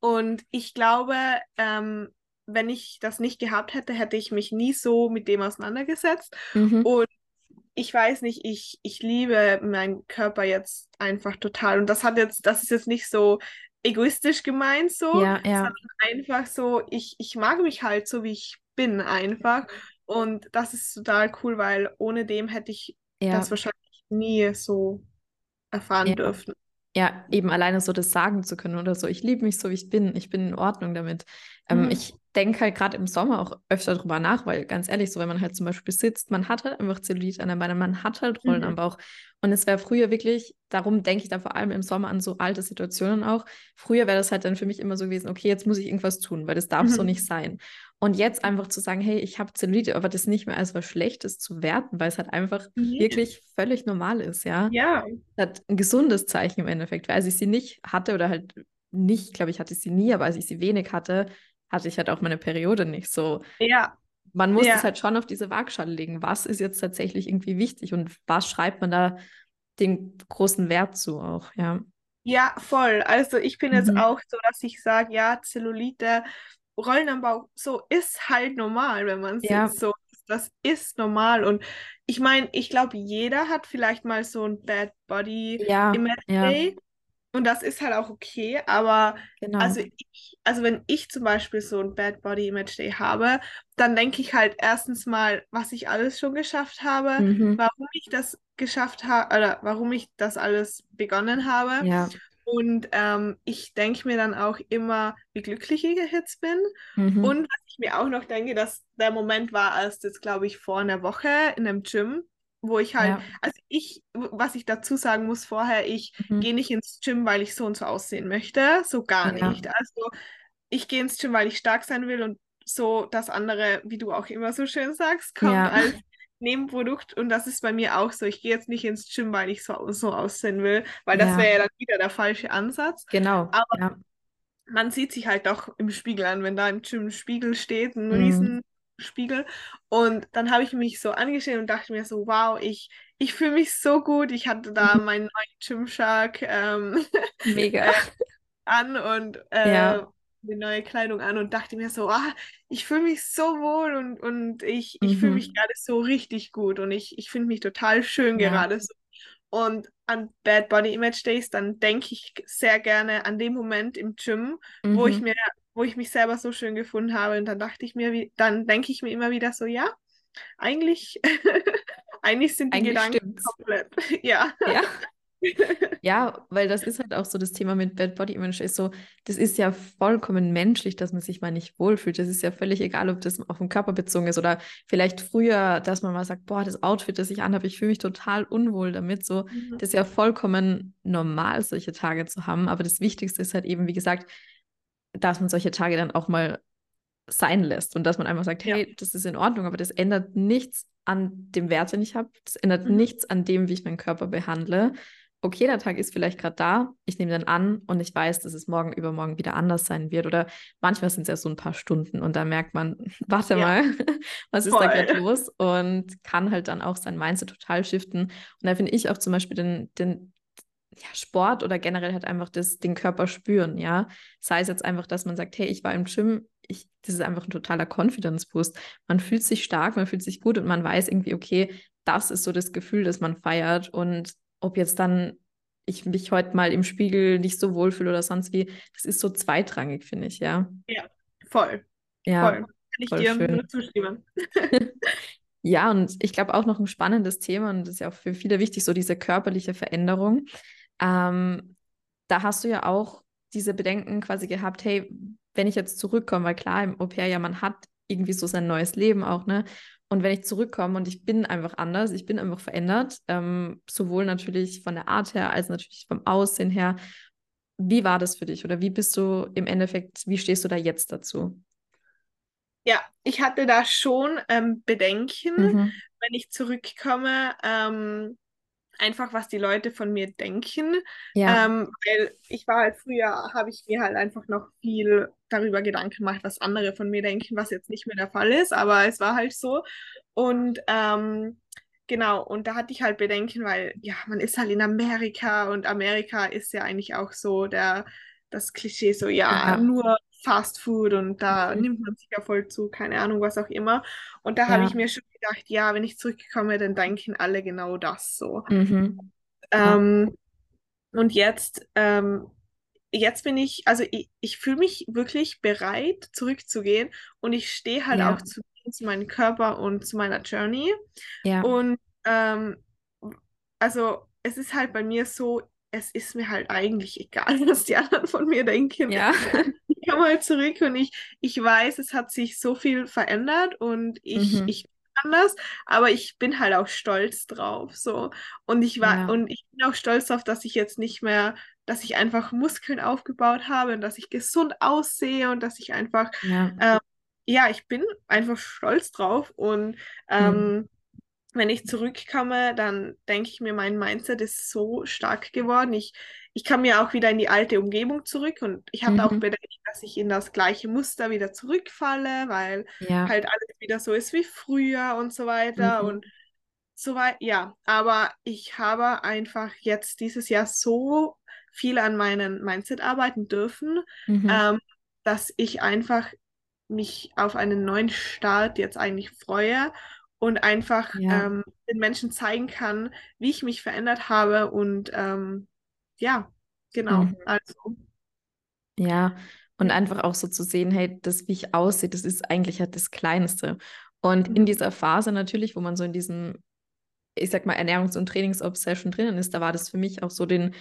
Und ich glaube, ähm, wenn ich das nicht gehabt hätte, hätte ich mich nie so mit dem auseinandergesetzt. Mhm. Und ich weiß nicht, ich, ich liebe meinen Körper jetzt einfach total. Und das hat jetzt, das ist jetzt nicht so egoistisch gemeint so, Ja, ja. sondern einfach so, ich, ich mag mich halt so, wie ich bin einfach. Und das ist total cool, weil ohne dem hätte ich Ja. das wahrscheinlich nie so erfahren dürfen. Ja, eben alleine so das sagen zu können oder so, ich liebe mich so, wie ich bin, ich bin in Ordnung damit. Ähm, Mhm. ich denke halt gerade im Sommer auch öfter drüber nach, weil ganz ehrlich, so wenn man halt zum Beispiel sitzt, man hat halt einfach Zellulite an den Beinen, man hat halt Rollen am Mhm. Bauch. Und es wäre früher wirklich, darum denke ich da vor allem im Sommer an so alte Situationen auch. Früher wäre das halt dann für mich immer so gewesen, okay, jetzt muss ich irgendwas tun, weil das darf so Mhm. nicht sein. Und jetzt einfach zu sagen, hey, ich habe Zellulite, aber das nicht mehr als was Schlechtes zu werten, weil es halt einfach Nee. wirklich völlig normal ist, ja Ja. hat ein gesundes Zeichen im Endeffekt, weil als ich sie nicht hatte oder halt nicht, glaube ich, hatte ich sie nie, aber als ich sie wenig hatte, hatte ich halt auch meine Periode nicht so. Ja. Man muss Ja. es halt schon auf diese Waagschale legen. Was ist jetzt tatsächlich irgendwie wichtig und was schreibt man da den großen Wert zu auch, ja. Ja, voll. Also ich bin jetzt Mhm. auch so, dass ich sage, ja, Zellulite, Rollen am Bauch, so ist halt normal, wenn man Ja. sitzt. So, das ist normal. Und ich meine, ich glaube, jeder hat vielleicht mal so ein Bad Body Ja, Image ja, Day. Und das ist halt auch okay, aber genau. also ich, also wenn ich zum Beispiel so ein Bad Body Image Day habe, dann denke ich halt erstens mal, was ich alles schon geschafft habe, Mhm. warum ich das geschafft habe oder warum ich das alles begonnen habe. Ja. Und ähm, ich denke mir dann auch immer, wie glücklich ich jetzt bin. Mhm. Und was ich mir auch noch denke, dass der Moment war erst jetzt, glaube ich, vor einer Woche in einem Gym, wo ich halt, Ja. also ich, was ich dazu sagen muss vorher, ich Mhm. gehe nicht ins Gym, weil ich so und so aussehen möchte, so gar Ja. nicht. Also ich gehe ins Gym, weil ich stark sein will und so das andere, wie du auch immer so schön sagst, kommt Ja. als Nebenprodukt und das ist bei mir auch so. Ich gehe jetzt nicht ins Gym, weil ich so, so aussehen will, weil das wäre ja dann wieder der falsche Ansatz. Genau. Aber man sieht sich halt doch im Spiegel an, wenn da im Gym ein Spiegel steht, ein Mhm. riesen Spiegel. Und dann habe ich mich so angeschaut und dachte mir so, wow, ich, ich fühle mich so gut. Ich hatte da Mhm. meinen neuen Gymshark ähm, Mega. äh, an und äh, Ja. die neue Kleidung an und dachte mir so, ah, ich fühle mich so wohl und, und ich, ich fühle mich Mhm. gerade so richtig gut und ich, ich finde mich total schön Ja. gerade so. Und an Bad Body Image Days, dann denke ich sehr gerne an den Moment im Gym, wo ich Mhm. mir, wo ich mich selber so schön gefunden habe. Und dann dachte ich mir, wie, dann denke ich mir immer wieder so, ja, eigentlich, eigentlich sind die Eigentlich Gedanken stimmt's. komplett, ja. Ja. Ja, weil das ist halt auch so das Thema mit Bad Body Image ist so, das ist ja vollkommen menschlich, dass man sich mal nicht wohlfühlt. Das ist ja völlig egal, ob das auf den Körper bezogen ist oder vielleicht früher, dass man mal sagt, boah, das Outfit, das ich anhabe, ich fühle mich total unwohl damit. So, Mhm. das ist ja vollkommen normal, solche Tage zu haben. Aber das Wichtigste ist halt eben, wie gesagt, dass man solche Tage dann auch mal sein lässt und dass man einfach sagt, Ja. hey, das ist in Ordnung, aber das ändert nichts an dem Wert, den ich habe. Das ändert Mhm. nichts an dem, wie ich meinen Körper behandle. Okay, der Tag ist vielleicht gerade da, ich nehme den an und ich weiß, dass es morgen, übermorgen wieder anders sein wird. Oder manchmal sind es ja so ein paar Stunden und da merkt man, warte Ja. mal, was ist da gerade los? Und kann halt dann auch sein Mindset total shiften. Und da finde ich auch zum Beispiel den, den ja, Sport oder generell halt einfach das, den Körper spüren, ja. Sei es jetzt einfach, dass man sagt, hey, ich war im Gym, ich, das ist einfach ein totaler Confidence-Boost. Man fühlt sich stark, man fühlt sich gut und man weiß irgendwie, okay, das ist so das Gefühl, das man feiert. Und ob jetzt dann ich mich heute mal im Spiegel nicht so wohlfühle oder sonst wie, das ist so zweitrangig, finde ich, ja. Ja, voll, Ja, voll. Kann ich voll dir schön. nur zustimmen. Ja, und ich glaube auch noch ein spannendes Thema und das ist ja auch für viele wichtig, so diese körperliche Veränderung. Ähm, da hast du ja auch diese Bedenken quasi gehabt, hey, wenn ich jetzt zurückkomme, weil klar, im Au-pair ja, man hat irgendwie so sein neues Leben auch, ne? Und wenn ich zurückkomme und ich bin einfach anders, ich bin einfach verändert, ähm, sowohl natürlich von der Art her als natürlich vom Aussehen her. Wie war das für dich oder wie bist du im Endeffekt, wie stehst du da jetzt dazu? Ja, ich hatte da schon ähm, Bedenken, Mhm. wenn ich zurückkomme, ähm, einfach was die Leute von mir denken. Ja, Ähm, weil ich war halt früher, habe ich mir halt einfach noch viel darüber Gedanken gemacht, was andere von mir denken, was jetzt nicht mehr der Fall ist, aber es war halt so. Und ähm, genau, und da hatte ich halt Bedenken, weil ja, man ist halt in Amerika und Amerika ist ja eigentlich auch so der, das Klischee, so ja, ja, nur Fast Food und da mhm. nimmt man sich ja voll zu, keine Ahnung, was auch immer. Und da habe ja, ich mir schon gedacht, ja, wenn ich zurückkomme, dann denken alle genau das so. mhm. Ja, Ähm, und jetzt, ähm, jetzt bin ich, also ich, ich fühle mich wirklich bereit, zurückzugehen und ich stehe halt auch ja, zu, zu meinem Körper und zu meiner Journey. ja, Und ähm, also es ist halt bei mir so, es ist mir halt eigentlich egal, was die anderen von mir denken. ja, komme halt zurück und ich, ich weiß, es hat sich so viel verändert und ich, mhm. ich bin anders, aber ich bin halt auch stolz drauf. So. Und ich war, Ja, und ich bin auch stolz darauf, dass ich jetzt nicht mehr, dass ich einfach Muskeln aufgebaut habe und dass ich gesund aussehe und dass ich einfach, ja, ähm, ja, ich bin einfach stolz drauf. Und mhm. Wenn ich zurückkomme, dann denke ich mir, mein Mindset ist so stark geworden. Ich, ich kann mir auch wieder in die alte Umgebung zurück und ich auch Mhm. Bedenken, dass ich in das gleiche Muster wieder zurückfalle, weil Ja, halt alles wieder so ist wie früher und so weiter mhm. und so weit. Ja, aber ich habe einfach jetzt dieses Jahr so viel an meinem Mindset arbeiten dürfen, Mhm. ähm, dass ich einfach mich auf einen neuen Start jetzt eigentlich freue und einfach Ja, ähm, den Menschen zeigen kann, wie ich mich verändert habe und ähm, ja, genau. mhm. Also, Ja, und einfach auch so zu sehen, hey, das, wie ich aussehe, das ist eigentlich halt das Kleinste. Und in Mhm. dieser Phase natürlich, wo man so in diesem, ich sag mal, Ernährungs- und Trainingsobsession drinnen ist, da war das für mich auch so den,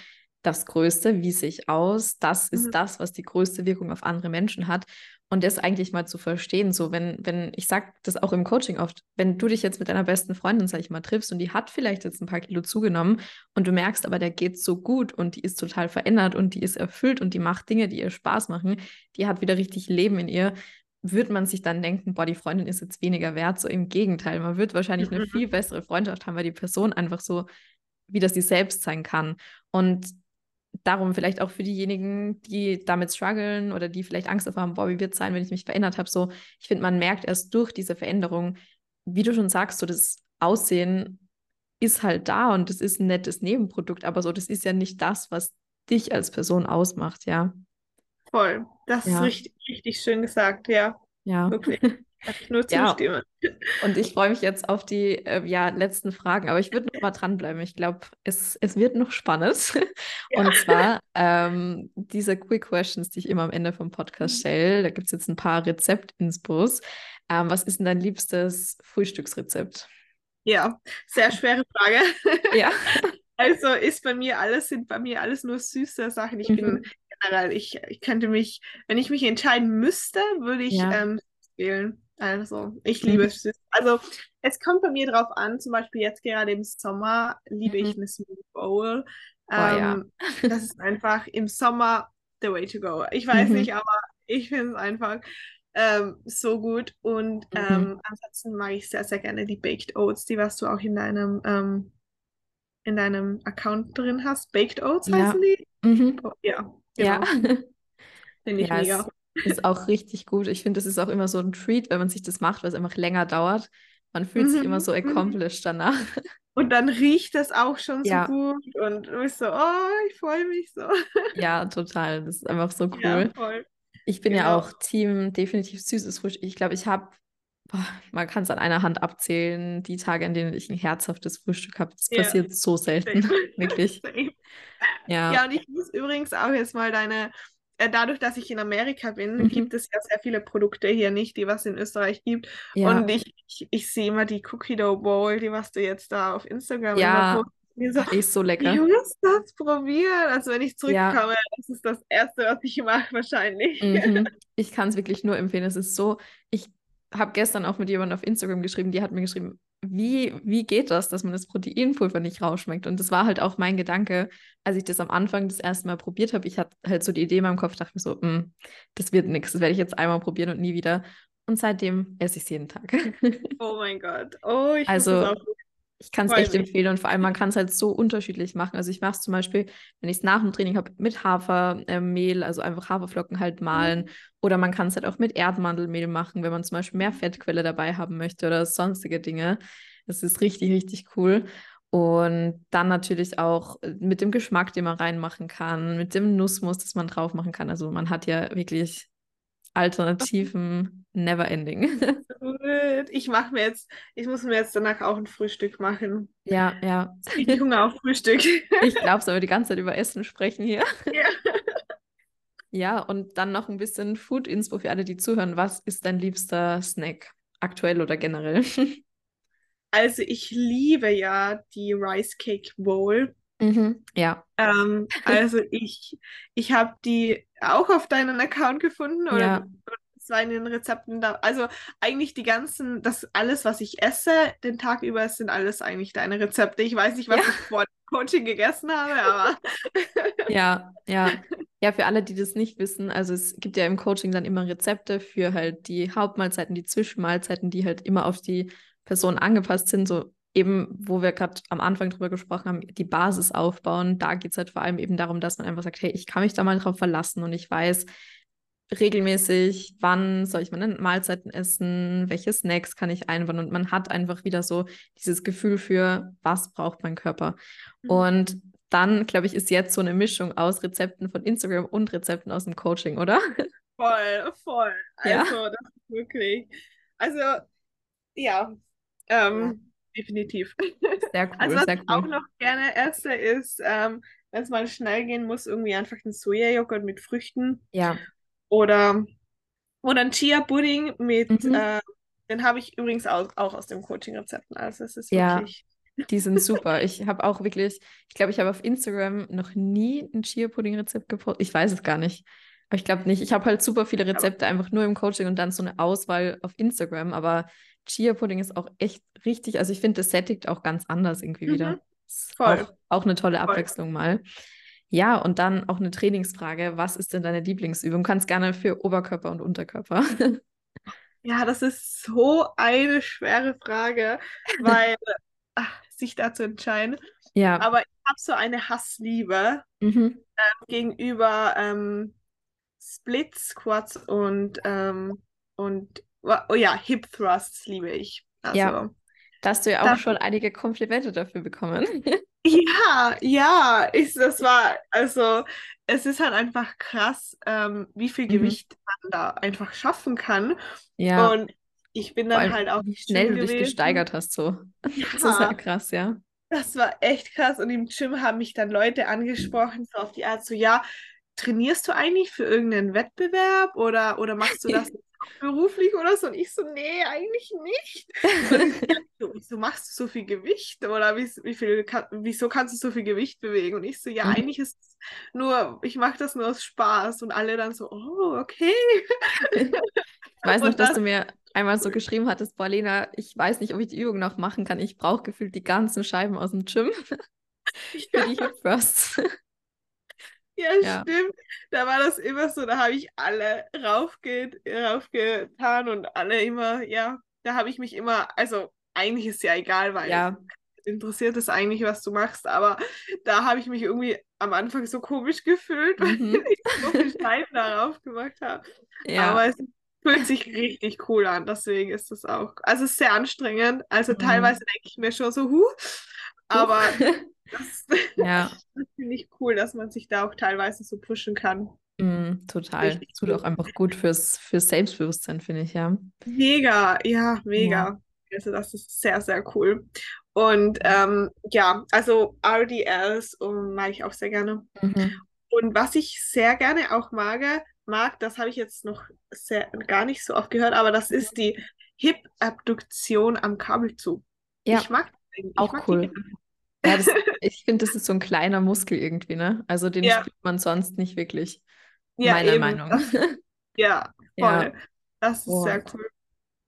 das Größte, wie sehe ich aus, das Mhm. ist das, was die größte Wirkung auf andere Menschen hat. Und das eigentlich mal zu verstehen, so wenn, wenn, ich sag das auch im Coaching oft, wenn du dich jetzt mit deiner besten Freundin, sag ich mal, triffst und die hat vielleicht jetzt ein paar Kilo zugenommen und du merkst aber, der geht so gut und die ist total verändert und die ist erfüllt und die macht Dinge, die ihr Spaß machen, die hat wieder richtig Leben in ihr, wird man sich dann denken, boah, die Freundin ist jetzt weniger wert. So im Gegenteil, man wird wahrscheinlich eine Mhm. viel bessere Freundschaft haben, weil die Person einfach so wieder sie selbst sein kann. Und darum vielleicht auch für diejenigen, die damit strugglen oder die vielleicht Angst davor haben, boah, wie wird es sein, wenn ich mich verändert habe, so, ich finde, man merkt erst durch diese Veränderung, wie du schon sagst, so das Aussehen ist halt da und das ist ein nettes Nebenprodukt, aber so, das ist ja nicht das, was dich als Person ausmacht, ja. Voll. Das ja. ist richtig, richtig schön gesagt, ja. Ja. Wirklich. Nur zustimmen. Ja. Und ich freue mich jetzt auf die äh, ja, letzten Fragen, aber ich würde noch mal dranbleiben. Ich glaube, es, es wird noch spannend. Ja. Und zwar ähm, diese Quick Questions, die ich immer am Ende vom Podcast mhm. stelle. Da gibt es jetzt ein paar Rezept-Inspos. Ähm, was ist denn dein liebstes Frühstücksrezept? Ja, sehr schwere Frage. Ja. Also ist bei mir alles, sind bei mir alles nur süße Sachen. Ich mhm. bin generell, ich, ich könnte mich, wenn ich mich entscheiden müsste, würde ich ja. ähm, wählen. Also, ich liebe mhm. süß. Also, es kommt bei mir drauf an, zum Beispiel jetzt gerade im Sommer liebe mhm. ich eine Smoothie Bowl. Oh, ähm, ja. das ist einfach im Sommer the way to go. Ich weiß mhm. nicht, aber ich finde es einfach ähm, so gut. Und mhm. ähm, ansonsten mag ich sehr, sehr gerne die Baked Oats, die was du auch in deinem, ähm, in deinem Account drin hast. Baked Oats ja. heißen die? Mhm. Oh, ja. Genau. Ja. Finde ich ja, mega. Ist auch richtig gut. Ich finde, das ist auch immer so ein Treat, wenn man sich das macht, weil es einfach länger dauert. Man fühlt sich immer so mhm. accomplished danach. Und dann riecht das auch schon so ja. gut und du bist so, oh, ich freue mich so. Ja, total. Das ist einfach so cool. Ja. Ich bin genau. ja auch Team definitiv süßes Frühstück. Ich glaube, ich habe, man kann es an einer Hand abzählen, die Tage, in denen ich ein herzhaftes Frühstück habe. Das ja. passiert so selten, wirklich. Ja. ja, und ich muss übrigens auch jetzt mal deine, dadurch, dass ich in Amerika bin, mhm. gibt es ja sehr viele Produkte hier nicht, die was in Österreich gibt. Ja. Und ich, ich, ich sehe immer die Cookie Dough Bowl, die was du jetzt da auf Instagram ja. immer so, ist so lecker. Ich muss das probieren. Also wenn ich zurückkomme, ja. das ist das Erste, was ich mache wahrscheinlich. Mhm. Ich kann es wirklich nur empfehlen. Es ist so, ich habe gestern auch mit jemandem auf Instagram geschrieben, die hat mir geschrieben, wie, wie geht das, dass man das Proteinpulver nicht rausschmeckt? Und das war halt auch mein Gedanke, als ich das am Anfang das erste Mal probiert habe. Ich hatte halt so die Idee in meinem Kopf, dachte mir so, mm, das wird nichts, das werde ich jetzt einmal probieren und nie wieder. Und seitdem esse ich es jeden Tag. Oh mein Gott. Oh, ich also, muss das auch ich kann es echt mich. empfehlen und vor allem, man kann es halt so unterschiedlich machen. Also ich mache es zum Beispiel, wenn ich es nach dem Training habe, mit Hafermehl, äh, also einfach Haferflocken halt mahlen. Mhm. Oder man kann es halt auch mit Erdmandelmehl machen, wenn man zum Beispiel mehr Fettquelle dabei haben möchte oder sonstige Dinge. Das ist richtig, richtig cool. Und dann natürlich auch äh, mit dem Geschmack, den man reinmachen kann, mit dem Nussmus, das man drauf machen kann. Also man hat ja wirklich Alternativen never ending. Ich mache mir jetzt, ich muss mir jetzt danach auch ein Frühstück machen. Ja, ja. Ich Hunger auf Frühstück. Ich glaube, es aber die ganze Zeit über Essen sprechen hier. Ja. Ja, und dann noch ein bisschen Food-Inspo für alle, die zuhören. Was ist dein liebster Snack? Aktuell oder generell? Also ich liebe ja die Rice Cake Bowl. Mhm, ja. Ähm, also ich, ich habe die auch auf deinen Account gefunden oder ja. Es war in den Rezepten da. Also eigentlich die ganzen, das alles, was ich esse, den Tag über, sind alles eigentlich deine Rezepte. Ich weiß nicht, was ja. ich vor dem Coaching gegessen habe, aber. ja, ja. Ja, für alle, die das nicht wissen, also es gibt ja im Coaching dann immer Rezepte für halt die Hauptmahlzeiten, die Zwischenmahlzeiten, die halt immer auf die Person angepasst sind, so eben, wo wir gerade am Anfang drüber gesprochen haben, die Basis aufbauen. Da geht es halt vor allem eben darum, dass man einfach sagt, hey, ich kann mich da mal drauf verlassen und ich weiß regelmäßig, wann soll ich meine Mahlzeiten essen, welche Snacks kann ich einbauen und man hat einfach wieder so dieses Gefühl für, was braucht mein Körper. Mhm. Und dann, glaube ich, ist jetzt so eine Mischung aus Rezepten von Instagram und Rezepten aus dem Coaching, oder? Voll, voll. Also, ja? das ist wirklich. Also, ja, ähm, definitiv. Sehr cool, also was sehr cool. ich auch noch gerne esse, ist, ähm, wenn es mal schnell gehen muss, irgendwie einfach ein Sojajoghurt mit Früchten. Ja. Oder, oder ein Chia-Pudding mit, mhm. äh, den habe ich übrigens auch, auch aus dem Coaching-Rezepten. Also es ist ja. wirklich... Die sind super. Ich habe auch wirklich, ich glaube, ich habe auf Instagram noch nie ein Chia-Pudding-Rezept gepostet. Ich weiß es gar nicht. Aber ich glaube nicht. Ich habe halt super viele Rezepte einfach nur im Coaching und dann so eine Auswahl auf Instagram. Aber Chia-Pudding ist auch echt richtig, also ich finde, das sättigt auch ganz anders irgendwie mhm. wieder. Voll. Auch, auch eine tolle Abwechslung Voll. mal. Ja, und dann auch eine Trainingsfrage. Was ist denn deine Lieblingsübung? Kannst gerne für Oberkörper und Unterkörper. Ja, das ist so eine schwere Frage, weil ach, sich da zu entscheiden. Ja. Aber ich habe so eine Hassliebe Mhm. ähm, gegenüber ähm, Split Squats und, ähm, und oh ja, Hip Thrusts liebe ich. Also, Ja. Da hast du ja auch Das- schon einige Komplimente dafür bekommen. Ja, ja, ist, das war, also es ist halt einfach krass, ähm, wie viel Mhm. Gewicht man da einfach schaffen kann. Ja, Und ich bin dann halt auch wie schnell du dich gewesen. gesteigert hast, so. Das ist Ja, halt krass, ja. das war echt krass. Und im Gym haben mich dann Leute angesprochen, so auf die Art, so, ja, trainierst du eigentlich für irgendeinen Wettbewerb oder, oder machst du das beruflich oder so? Und ich so, nee, eigentlich nicht. So, wieso machst du so viel Gewicht? Oder wie, wie viel, kann, wieso kannst du so viel Gewicht bewegen? Und ich so, ja, Mhm. eigentlich ist es nur, ich mache das nur aus Spaß. Und alle dann so, oh, okay. Ich weiß noch, dass das- du mir einmal so geschrieben hattest, boah, Lena, ich weiß nicht, ob ich die Übung noch machen kann. Ich brauche gefühlt die ganzen Scheiben aus dem Gym für die Hip Thrusts. Ja, Ja. stimmt. Da war das immer so, da habe ich alle raufge raufgetan und alle immer, ja, da habe ich mich immer, also eigentlich ist ja egal, weil Ja, interessiert es eigentlich, was du machst, aber da habe ich mich irgendwie am Anfang so komisch gefühlt, weil Mhm. ich so viel Scheiben darauf gemacht habe. ja. Aber es fühlt sich richtig cool an, deswegen ist es auch, also es ist sehr anstrengend, also Mhm. teilweise denke ich mir schon so, huh, aber das, Ja, das finde ich cool, dass man sich da auch teilweise so pushen kann. mm, total. Richtig Tut auch einfach gut fürs, fürs Selbstbewusstsein, finde ich, ja. Mega, ja, mega. Also das ist sehr, sehr cool. Und ähm, ja, also RDLs um, mag ich auch sehr gerne. Mhm. Und was ich sehr gerne auch mag, mag, das habe ich jetzt noch sehr, gar nicht so oft gehört, aber das ist die Hip-Abduktion am Kabelzug. Ja, Ich mag, ich auch mag die cool. gerne. Ja das, ich finde, das ist so ein kleiner Muskel irgendwie, ne? Also den Ja. spürt man sonst nicht wirklich, Ja, meiner eben. Meinung. Ja, Ja. voll. Das ist Boah. sehr cool.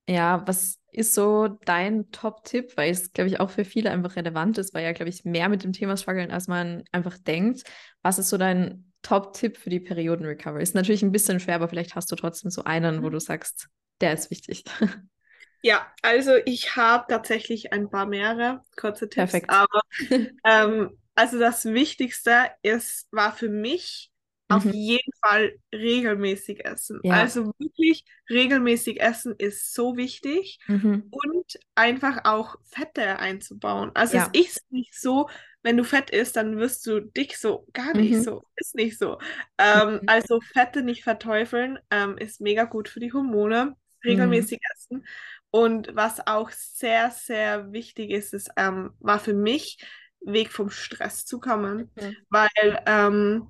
Ja, was ist so dein Top-Tipp, weil es, glaube ich, auch für viele einfach relevant ist, weil ja, glaube ich, mehr mit dem Thema strugglen, als man einfach denkt. Was ist so dein Top-Tipp für die Perioden-Recovery? Ist natürlich ein bisschen schwer, aber vielleicht hast du trotzdem so einen, wo du sagst, der ist wichtig. Ja, also ich habe tatsächlich ein paar mehrere kurze Tipps, Perfekt. aber ähm, also das Wichtigste ist, war für mich auf Mhm. jeden Fall regelmäßig essen. Ja. Also wirklich regelmäßig essen ist so wichtig Mhm. und einfach auch Fette einzubauen. Also Ja. es ist nicht so, wenn du fett isst, dann wirst du dick, so gar nicht Mhm. so, ist nicht so. Ähm, Mhm. also Fette nicht verteufeln, ähm, ist mega gut für die Hormone. Mhm. Regelmäßig essen. Und was auch sehr, sehr wichtig ist, ist, ähm, war für mich, Weg vom Stress zu kommen. Mhm. Weil ähm,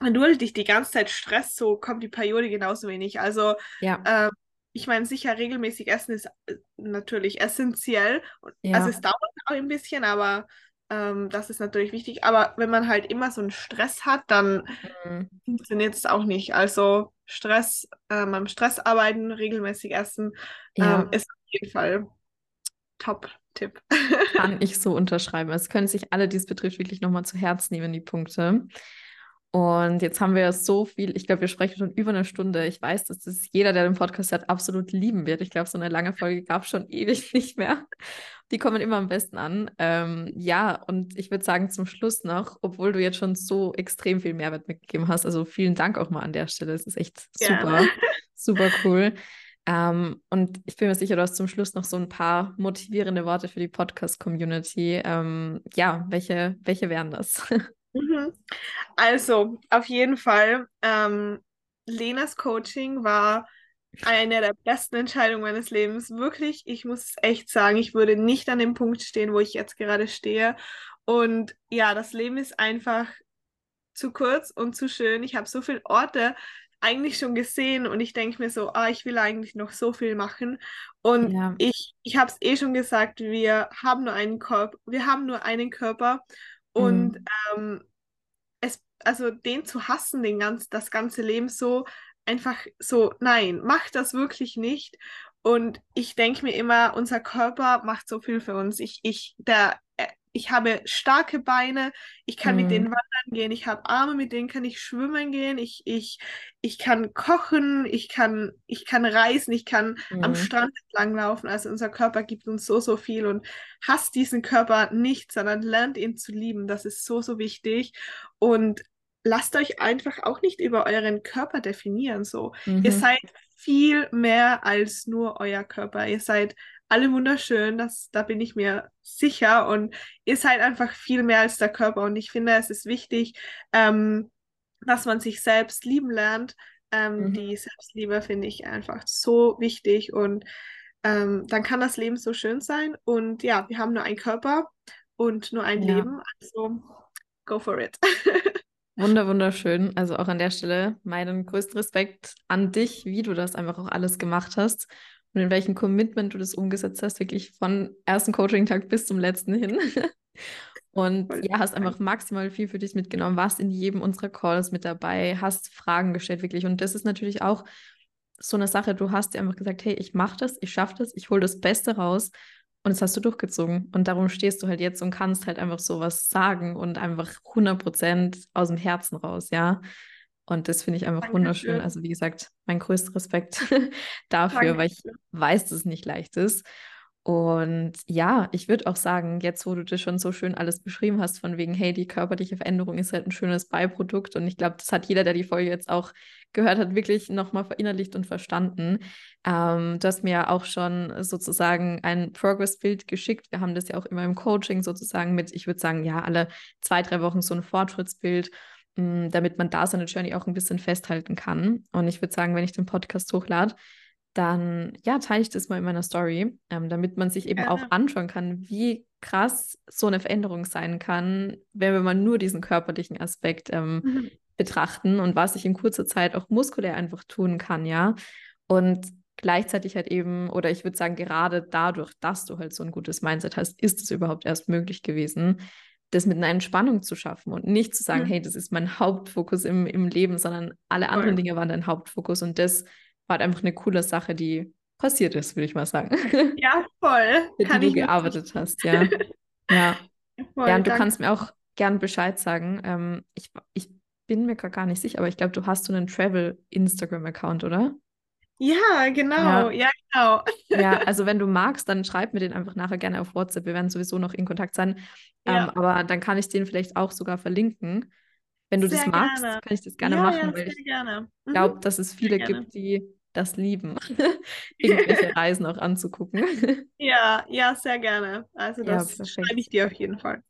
wenn du dich die ganze Zeit stresst, so kommt die Periode genauso wenig. Also Ja, ähm, ich meine, sicher regelmäßig essen ist äh, natürlich essentiell. Und- Also ja, es dauert auch ein bisschen, aber ähm, das ist natürlich wichtig. Aber wenn man halt immer so einen Stress hat, dann Mhm. funktioniert es auch nicht. Also Stress, ähm, am Stress arbeiten, regelmäßig essen, ja. ähm, ist auf jeden Fall Top-Tipp. Kann ich so unterschreiben. Es können sich alle, die es betrifft, wirklich nochmal zu Herz nehmen, die Punkte. Und jetzt haben wir so viel, ich glaube, wir sprechen schon über eine Stunde. Ich weiß, dass das jeder, der den Podcast hat, absolut lieben wird. Ich glaube, so eine lange Folge gab es schon ewig nicht mehr. Die kommen immer am besten an. Ähm, ja, und ich würde sagen, zum Schluss noch, obwohl du jetzt schon so extrem viel Mehrwert mitgegeben hast, also vielen Dank auch mal an der Stelle. Es ist echt super, Gerne. super cool. Ähm, und ich bin mir sicher, du hast zum Schluss noch so ein paar motivierende Worte für die Podcast-Community. Ähm, ja, welche, welche wären das? Mhm. Also, auf jeden Fall, ähm, Lenas Coaching war eine der besten Entscheidungen meines Lebens. Wirklich, ich muss es echt sagen, ich würde nicht an dem Punkt stehen, wo ich jetzt gerade stehe. Und ja, das Leben ist einfach zu kurz und zu schön. Ich habe so viele Orte eigentlich schon gesehen und ich denke mir so, ah, ich will eigentlich noch so viel machen. Und Ja. ich, ich habe es eh schon gesagt, wir haben nur einen Körper, wir haben nur einen Körper und Mhm. ähm, es, also den zu hassen, den ganz, das ganze Leben so einfach so, nein, mach das wirklich nicht. Und ich denke mir immer, unser Körper macht so viel für uns. Ich, ich, der, ich habe starke Beine, ich kann Mhm. mit denen wandern gehen, ich habe Arme, mit denen kann ich schwimmen gehen, ich, ich, ich kann kochen, ich kann, ich kann reisen, ich kann am Mhm. Strand entlang laufen. Also unser Körper gibt uns so, so viel und hasst diesen Körper nicht, sondern lernt ihn zu lieben. Das ist so, so wichtig. Und lasst euch einfach auch nicht über euren Körper definieren. So, ihr Mhm. seid viel mehr als nur euer Körper. Ihr seid alle wunderschön, das, da bin ich mir sicher. Und ihr seid einfach viel mehr als der Körper. Und ich finde, es ist wichtig, ähm, dass man sich selbst lieben lernt. Ähm, Mhm. die Selbstliebe finde ich einfach so wichtig. Und ähm, dann kann das Leben so schön sein. Und ja, wir haben nur einen Körper und nur ein Ja. Leben. Also go for it. Wunder, wunderschön. Also auch an der Stelle meinen größten Respekt an dich, wie du das einfach auch alles gemacht hast und in welchem Commitment du das umgesetzt hast, wirklich von ersten Coaching-Tag bis zum letzten hin. Und ja, hast einfach maximal viel für dich mitgenommen, warst in jedem unserer Calls mit dabei, hast Fragen gestellt, wirklich. Und das ist natürlich auch so eine Sache, du hast dir einfach gesagt, hey, ich mache das, ich schaffe das, ich hole das Beste raus. Und das hast du durchgezogen. Und darum stehst du halt jetzt und kannst halt einfach sowas sagen und einfach 100% aus dem Herzen raus, ja. Und das finde ich einfach wunderschön. Dankeschön. Also wie gesagt, mein größter Respekt dafür, weil ich Dankeschön. weiß, dass es nicht leicht ist. Und ja, ich würde auch sagen, jetzt wo du das schon so schön alles beschrieben hast, von wegen, hey, die körperliche Veränderung ist halt ein schönes Beiprodukt. Und ich glaube, das hat jeder, der die Folge jetzt auch gehört hat, wirklich nochmal verinnerlicht und verstanden. Ähm, du hast mir ja auch schon sozusagen ein Progress-Bild geschickt. Wir haben das ja auch immer im Coaching sozusagen mit, ich würde sagen, ja, alle zwei, drei Wochen so ein Fortschrittsbild, damit man da seine Journey auch ein bisschen festhalten kann. Und ich würde sagen, wenn ich den Podcast hochlade, dann ja, teile ich das mal in meiner Story, ähm, damit man sich eben auch Gerne. anschauen kann, wie krass so eine Veränderung sein kann, wenn wir mal nur diesen körperlichen Aspekt ähm, Mhm. betrachten und was ich in kurzer Zeit auch muskulär einfach tun kann, ja. Und gleichzeitig halt eben, oder ich würde sagen, gerade dadurch, dass du halt so ein gutes Mindset hast, ist es überhaupt erst möglich gewesen, das mit einer Entspannung zu schaffen und nicht zu sagen, Mhm. hey, das ist mein Hauptfokus im, im Leben, sondern alle anderen Voll. Dinge waren dein Hauptfokus und das war halt einfach eine coole Sache, die passiert ist, würde ich mal sagen, Ja, voll. die Kann du ich nur gearbeitet zustimmen. hast, ja. Ja. Voll, Ja, und du danke. kannst mir auch gern Bescheid sagen. Ähm, ich, ich bin mir gar nicht sicher, aber ich glaube, du hast so einen Travel-Instagram-Account, oder? Ja, genau. Ja. Ja, genau. Ja, also wenn du magst, dann schreib mir den einfach nachher gerne auf WhatsApp. Wir werden sowieso noch in Kontakt sein. Ähm, Ja, aber dann kann ich den vielleicht auch sogar verlinken. Wenn du das sehr magst, gerne. kann ich das gerne Ja, machen, ja, ich gerne. Mhm. glaube, dass es viele gibt, die das lieben, irgendwelche Reisen auch anzugucken. Ja, ja, sehr gerne. Also Ja, das schreibe perfekt. ich dir auf jeden Fall.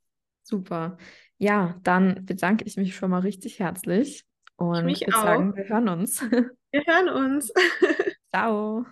Super. Ja, dann bedanke ich mich schon mal richtig herzlich Ich und mich würde auch. sagen, wir hören uns. Wir hören uns. Chao.